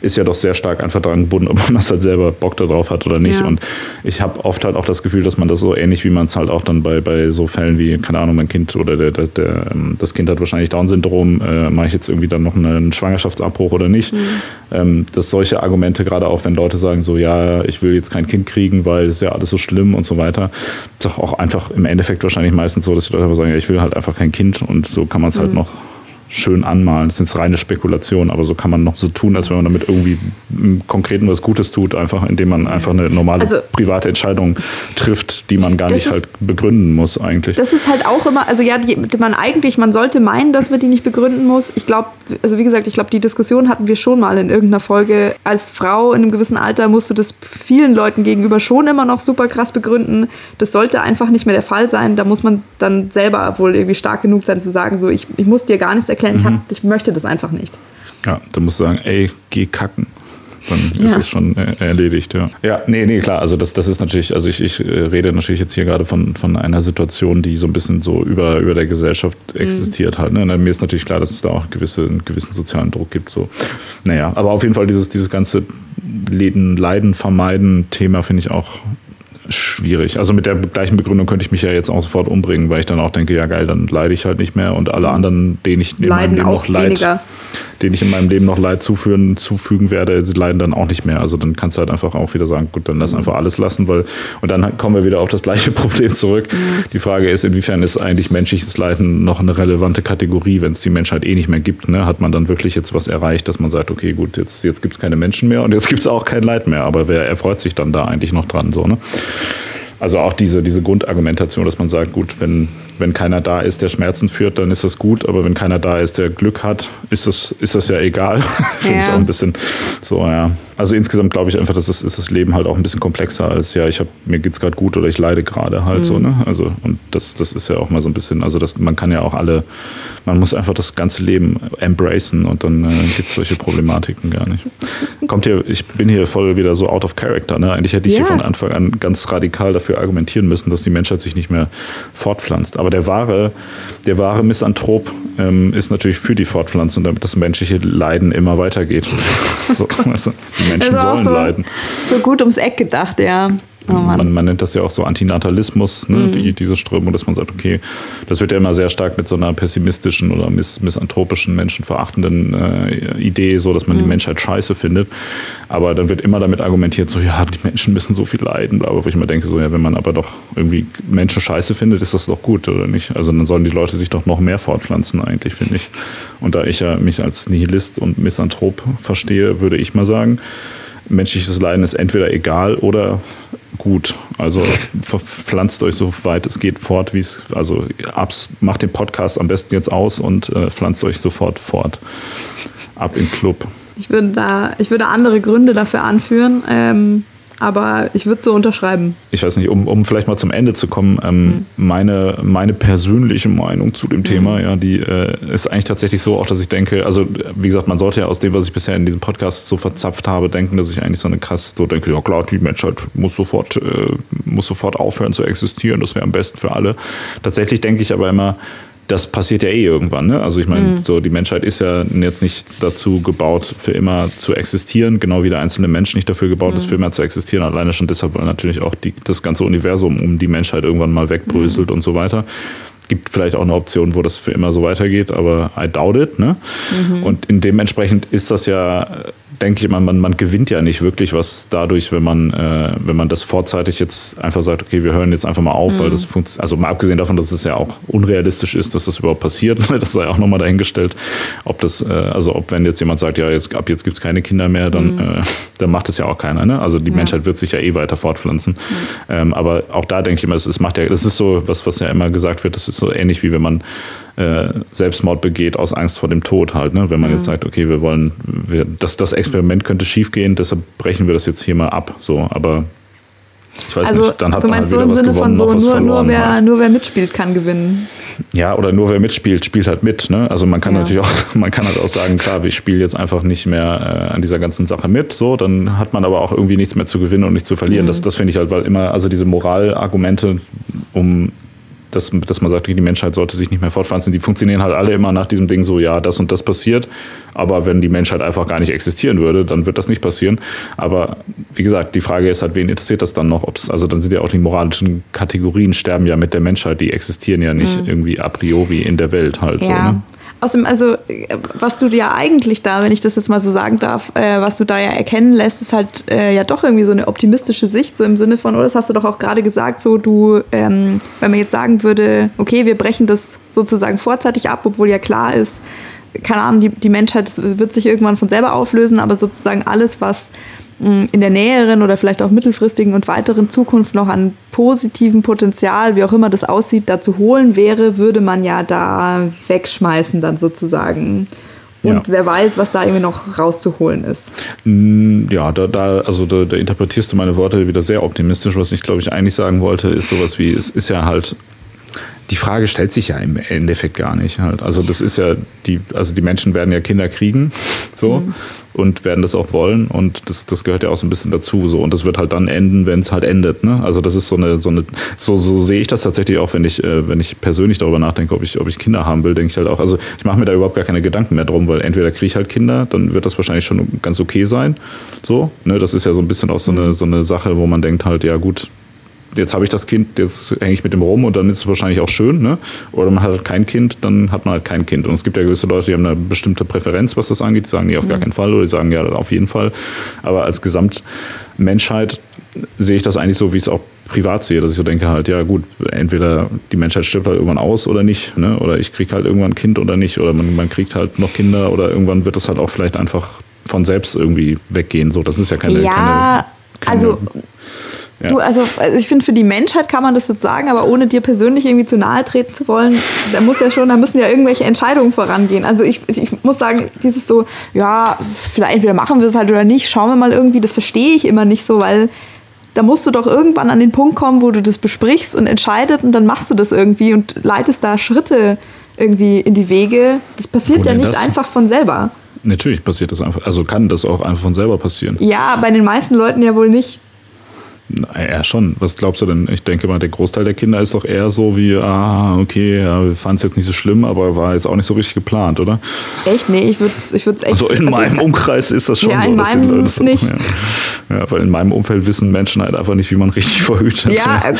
ist ja doch sehr stark einfach daran gebunden, ob man das halt selber Bock darauf hat oder nicht. Ja. Und ich habe oft halt auch das Gefühl, dass man das so ähnlich wie man es halt auch dann bei, bei so Fällen wie, keine Ahnung, mein Kind oder der, der, der ähm, das Kind hat wahrscheinlich Down-Syndrom, äh, mache ich jetzt irgendwie dann noch einen Schwangerschaftsabbruch oder nicht. Mhm. Ähm, dass solche Argumente, gerade auch wenn Leute sagen, so ja, ich will jetzt kein Kind kriegen, weil es ja alles so schlimm und so weiter, ist doch auch einfach im Endeffekt wahrscheinlich meistens so, dass die Leute einfach sagen, ja, ich will halt einfach kein Kind und so kann man es halt mhm. halt noch schön anmalen. Das ist reine Spekulation, aber so kann man noch so tun, als wenn man damit irgendwie im Konkreten was Gutes tut, einfach indem man einfach eine normale also, private Entscheidung trifft, die man gar nicht ist, halt begründen muss eigentlich. Das ist halt auch immer, also ja, die, man eigentlich, man sollte meinen, dass man die nicht begründen muss. Ich glaube, also wie gesagt, ich glaube, die Diskussion hatten wir schon mal in irgendeiner Folge. Als Frau in einem gewissen Alter musst du das vielen Leuten gegenüber schon immer noch super krass begründen. Das sollte einfach nicht mehr der Fall sein. Da muss man dann selber wohl irgendwie stark genug sein zu sagen, so ich, ich muss dir gar nichts erklären, mhm. ich, hab, ich möchte das einfach nicht. Ja, du musst sagen, ey, geh kacken dann ja. ist es schon äh, erledigt, ja. Ja, nee, nee, klar, also das, das ist natürlich, also ich, ich äh, rede natürlich jetzt hier gerade von, von einer Situation, die so ein bisschen so über, über der Gesellschaft mhm. existiert mhm. halt. Ne? Mir ist natürlich klar, dass es da auch gewisse, einen gewissen sozialen Druck gibt. So. Naja, aber auf jeden Fall dieses, dieses ganze Leiden vermeiden Thema finde ich auch schwierig. Also mit der gleichen Begründung könnte ich mich ja jetzt auch sofort umbringen, weil ich dann auch denke, ja geil, dann leide ich halt nicht mehr und alle anderen, denen ich in meinem Leben noch Leid, denen ich in meinem Leben noch Leid zuführen, zufügen werde, sie leiden dann auch nicht mehr. Also dann kannst du halt einfach auch wieder sagen, gut, dann lass mhm. einfach alles lassen, weil und dann kommen wir wieder auf das gleiche Problem zurück. Mhm. Die Frage ist, inwiefern ist eigentlich menschliches Leiden noch eine relevante Kategorie, wenn es die Menschheit eh nicht mehr gibt? Ne? Hat man dann wirklich jetzt was erreicht, dass man sagt, okay, gut, jetzt, jetzt gibt es keine Menschen mehr und jetzt gibt es auch kein Leid mehr. Aber wer erfreut sich dann da eigentlich noch dran? So, ne? Also auch diese, diese Grundargumentation, dass man sagt, gut, wenn, wenn keiner da ist, der Schmerzen führt, dann ist das gut, aber wenn keiner da ist, der Glück hat, ist das, ist das ja egal. Finde ja. ich auch ein bisschen so, ja. Also insgesamt glaube ich einfach, dass das ist das Leben halt auch ein bisschen komplexer als ja, ich habe mir geht's gerade gut oder ich leide gerade halt mhm. so, ne? Also und das, das ist ja auch mal so ein bisschen, also das, man kann ja auch alle, man muss einfach das ganze Leben embracen und dann äh, gibt es solche Problematiken gar nicht. Kommt hier, ich bin hier voll wieder so out of character, ne? Eigentlich hätte ich ja. hier von Anfang an ganz radikal dafür argumentieren müssen, dass die Menschheit sich nicht mehr fortpflanzt. Aber der wahre, der wahre Misanthrop ähm, ist natürlich für die Fortpflanzung, damit das menschliche Leiden immer weitergeht. so, also, die Menschen sollen so, leiden. So gut ums Eck gedacht, ja. Oh man, man, nennt das ja auch so Antinatalismus, ne? Mhm. Die, diese Strömung, dass man sagt, okay, das wird ja immer sehr stark mit so einer pessimistischen oder miss misanthropischen, menschenverachtenden äh, Idee, so dass man mhm. die Menschheit scheiße findet. Aber dann wird immer damit argumentiert, so ja, die Menschen müssen so viel leiden, aber wo ich mir denke, so ja, wenn man aber doch irgendwie Menschen scheiße findet, ist das doch gut, oder nicht? Also dann sollen die Leute sich doch noch mehr fortpflanzen, eigentlich, finde ich. Und da ich ja mich als Nihilist und Misanthrop verstehe, würde ich mal sagen, menschliches Leiden ist entweder egal oder gut. Also verpflanzt euch so weit es geht fort, wie es, also abs, macht den Podcast am besten jetzt aus und äh, pflanzt euch sofort fort. Ab in Club. Ich würde da, ich würde andere Gründe dafür anführen. Ähm, aber ich würde so unterschreiben. Ich weiß nicht, um, um vielleicht mal zum Ende zu kommen, ähm, mhm. meine, meine persönliche Meinung zu dem mhm. Thema, ja, die äh, ist eigentlich tatsächlich so, auch dass ich denke, also wie gesagt, man sollte ja aus dem, was ich bisher in diesem Podcast so verzapft habe, denken, dass ich eigentlich so eine krass so denke, ja klar, die Menschheit muss sofort, äh, muss sofort aufhören zu existieren, das wäre am besten für alle. Tatsächlich denke ich aber immer, das passiert ja eh irgendwann. Ne? Also ich meine, mhm. so die Menschheit ist ja jetzt nicht dazu gebaut, für immer zu existieren, genau wie der einzelne Mensch nicht dafür gebaut mhm. ist, für immer zu existieren. Alleine schon deshalb, weil natürlich auch die, das ganze Universum um die Menschheit irgendwann mal wegbröselt mhm. und so weiter gibt vielleicht auch eine Option, wo das für immer so weitergeht, aber I doubt it. Ne? Mhm. Und in dementsprechend ist das ja denke ich mal, man, man gewinnt ja nicht wirklich was dadurch, wenn man, äh, wenn man das vorzeitig jetzt einfach sagt, okay, wir hören jetzt einfach mal auf, mhm. weil das funktioniert. Also mal abgesehen davon, dass es ja auch unrealistisch ist, dass das überhaupt passiert, das sei auch nochmal dahingestellt. Ob das, äh, also ob wenn jetzt jemand sagt, ja, jetzt, ab jetzt gibt es keine Kinder mehr, dann, mhm. äh, dann macht es ja auch keiner. Ne? Also die ja. Menschheit wird sich ja eh weiter fortpflanzen. Mhm. Ähm, aber auch da denke ich immer, es, es macht ja, das ist so was, was ja immer gesagt wird, das ist so ähnlich wie wenn man äh, Selbstmord begeht aus Angst vor dem Tod halt. Ne? Wenn man mhm. jetzt sagt, okay, wir wollen, wir, das, das Experiment könnte schiefgehen, deshalb brechen wir das jetzt hier mal ab. So, aber ich weiß also, nicht, dann hat man halt wieder so was gewonnen, so, noch was nur, verloren. Nur wer, halt. nur wer mitspielt, kann gewinnen. Ja, oder nur wer mitspielt, spielt halt mit. Ne? Also man kann ja. natürlich auch, man kann halt auch sagen, klar, ich spiele jetzt einfach nicht mehr äh, an dieser ganzen Sache mit. So, dann hat man aber auch irgendwie nichts mehr zu gewinnen und nichts zu verlieren. Mhm. Das, das finde ich halt, weil immer, also diese Moralargumente, um dass, dass man sagt, die Menschheit sollte sich nicht mehr fortpflanzen. Die funktionieren halt alle immer nach diesem Ding so, ja, das und das passiert. Aber wenn die Menschheit einfach gar nicht existieren würde, dann wird das nicht passieren. Aber wie gesagt, die Frage ist halt, wen interessiert das dann noch? Ob's, also dann sind ja auch die moralischen Kategorien sterben ja mit der Menschheit, die existieren ja nicht mhm. irgendwie a priori in der Welt halt ja. so. Ne? Außerdem, also, was du ja eigentlich da, wenn ich das jetzt mal so sagen darf, äh, was du da ja erkennen lässt, ist halt äh, ja doch irgendwie so eine optimistische Sicht, so im Sinne von, oh, das hast du doch auch gerade gesagt, so du, ähm, wenn man jetzt sagen würde, okay, wir brechen das sozusagen vorzeitig ab, obwohl ja klar ist, keine Ahnung, die, die Menschheit wird sich irgendwann von selber auflösen, aber sozusagen alles, was in der näheren oder vielleicht auch mittelfristigen und weiteren Zukunft noch an positivem Potenzial, wie auch immer das aussieht, da zu holen wäre, würde man ja da wegschmeißen dann sozusagen. Und ja. wer weiß, was da irgendwie noch rauszuholen ist. Mm, ja, da, da also da, da, interpretierst du meine Worte wieder sehr optimistisch. Was ich, glaube ich, eigentlich sagen wollte, ist sowas wie, es ist ja halt die Frage stellt sich ja im Endeffekt gar nicht. Halt. Also das ist ja die, also die Menschen werden ja Kinder kriegen, so mhm. und werden das auch wollen und das, das gehört ja auch so ein bisschen dazu, so und das wird halt dann enden, wenn es halt endet. Ne? Also das ist so eine, so eine, so, so sehe ich das tatsächlich auch, wenn ich, äh, wenn ich persönlich darüber nachdenke, ob ich, ob ich Kinder haben will, denke ich halt auch. Also ich mache mir da überhaupt gar keine Gedanken mehr drum, weil entweder kriege ich halt Kinder, dann wird das wahrscheinlich schon ganz okay sein, so. Ne? Das ist ja so ein bisschen auch so eine, so eine Sache, wo man denkt halt, ja gut, jetzt habe ich das Kind, jetzt hänge ich mit dem rum und dann ist es wahrscheinlich auch schön, ne? Oder man hat halt kein Kind, dann hat man halt kein Kind. Und es gibt ja gewisse Leute, die haben eine bestimmte Präferenz, was das angeht, die sagen, nee, auf gar mhm. keinen Fall, oder die sagen, ja, auf jeden Fall. Aber als Gesamtmenschheit sehe ich das eigentlich so, wie ich es auch privat sehe, dass ich so denke halt, ja gut, entweder die Menschheit stirbt halt irgendwann aus oder nicht, ne? Oder ich kriege halt irgendwann ein Kind oder nicht, oder man, man kriegt halt noch Kinder oder irgendwann wird das halt auch vielleicht einfach von selbst irgendwie weggehen. So, das ist ja keine, ja, keine, keine also ja. Du, also, also ich finde, für die Menschheit kann man das jetzt sagen, aber ohne dir persönlich irgendwie zu nahe treten zu wollen, da muss ja schon, da müssen ja irgendwelche Entscheidungen vorangehen. Also ich, ich muss sagen, dieses so, ja, vielleicht entweder machen wir es halt oder nicht, schauen wir mal irgendwie, das verstehe ich immer nicht so, weil da musst du doch irgendwann an den Punkt kommen, wo du das besprichst und entscheidest und dann machst du das irgendwie und leitest da Schritte irgendwie in die Wege. Das passiert ja nicht das? einfach von selber. Natürlich passiert das einfach, also kann das auch einfach von selber passieren. Ja, bei den meisten Leuten ja wohl nicht. Ja, schon. Was glaubst du denn? Ich denke mal, der Großteil der Kinder ist doch eher so wie, ah, okay, ja, wir fanden es jetzt nicht so schlimm, aber war jetzt auch nicht so richtig geplant, oder? Echt? Nee, ich würde es ich echt... Also in also meinem Umkreis ist das schon ja, so. In meinem das, nicht. Ja. ja. weil in meinem Umfeld wissen Menschen halt einfach nicht, wie man richtig verhütet. Ja, äh,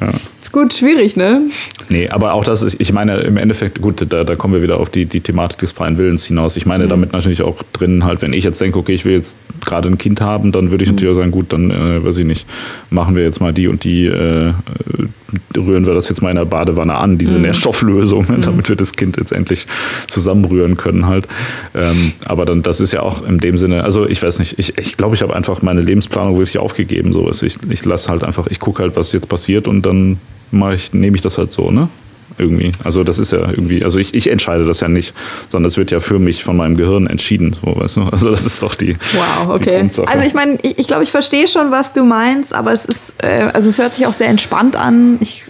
ja gut, schwierig, ne? Nee, aber auch das ist, ich meine, im Endeffekt, gut, da, da kommen wir wieder auf die, die Thematik des freien Willens hinaus. Ich meine mhm. damit natürlich auch drin, halt, wenn ich jetzt denke, okay, ich will jetzt gerade ein Kind haben, dann würde ich mhm. natürlich auch sagen, gut, dann, äh, weiß ich nicht, machen wir jetzt mal die und die, äh, rühren wir das jetzt mal in der Badewanne an, diese mhm. Nährstofflösung, mhm. damit wir das Kind jetzt endlich zusammenrühren können halt. Ähm, aber dann, das ist ja auch in dem Sinne, also ich weiß nicht, ich, ich glaube, ich habe einfach meine Lebensplanung wirklich aufgegeben. So. Ich, ich lasse halt einfach, ich gucke halt, was jetzt passiert und dann mache ich, nehme ich das halt so, ne? Irgendwie. Also das ist ja irgendwie, also ich, ich entscheide das ja nicht, sondern es wird ja für mich von meinem Gehirn entschieden, so, weißt du? Also das ist doch die. Wow, okay. Die also ich meine, ich, ich glaube, ich verstehe schon, was du meinst, aber es ist, äh, also es hört sich auch sehr entspannt an. Ich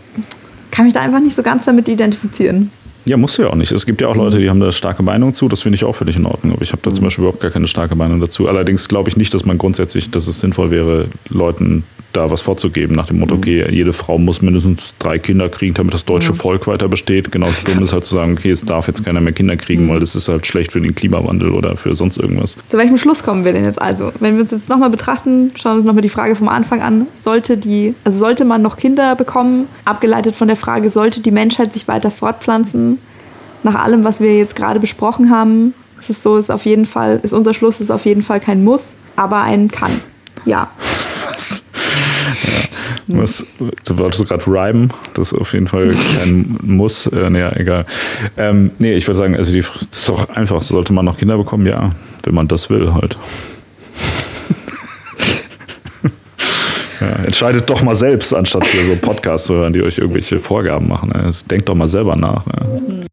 kann mich da einfach nicht so ganz damit identifizieren. Ja, musst du ja auch nicht. Es gibt ja auch Leute, die haben da starke Meinung zu. Das finde ich auch völlig in Ordnung. Aber ich habe da zum Beispiel überhaupt gar keine starke Meinung dazu. Allerdings glaube ich nicht, dass man grundsätzlich, dass es sinnvoll wäre, Leuten da was vorzugeben nach dem Motto, okay, jede Frau muss mindestens drei Kinder kriegen, damit das deutsche Volk weiter besteht. Genauso dumm ist halt zu sagen, okay, es darf jetzt keiner mehr Kinder kriegen, weil das ist halt schlecht für den Klimawandel oder für sonst irgendwas. Zu welchem Schluss kommen wir denn jetzt also? Wenn wir uns jetzt nochmal betrachten, schauen wir uns nochmal die Frage vom Anfang an. Sollte die, also sollte man noch Kinder bekommen? Abgeleitet von der Frage, sollte die Menschheit sich weiter fortpflanzen? nach allem, was wir jetzt gerade besprochen haben, ist es so, ist auf jeden Fall, ist unser Schluss ist auf jeden Fall kein Muss, aber ein Kann. Ja. Was? Ja. Was, du wolltest gerade rhymen, das ist auf jeden Fall kein Muss. Äh, naja, egal. Ähm, nee, ich würde sagen, also die ist doch einfach, sollte man noch Kinder bekommen? Ja, wenn man das will halt. ja, entscheidet doch mal selbst, anstatt hier so Podcasts zu hören, die euch irgendwelche Vorgaben machen. Denkt doch mal selber nach. Ja.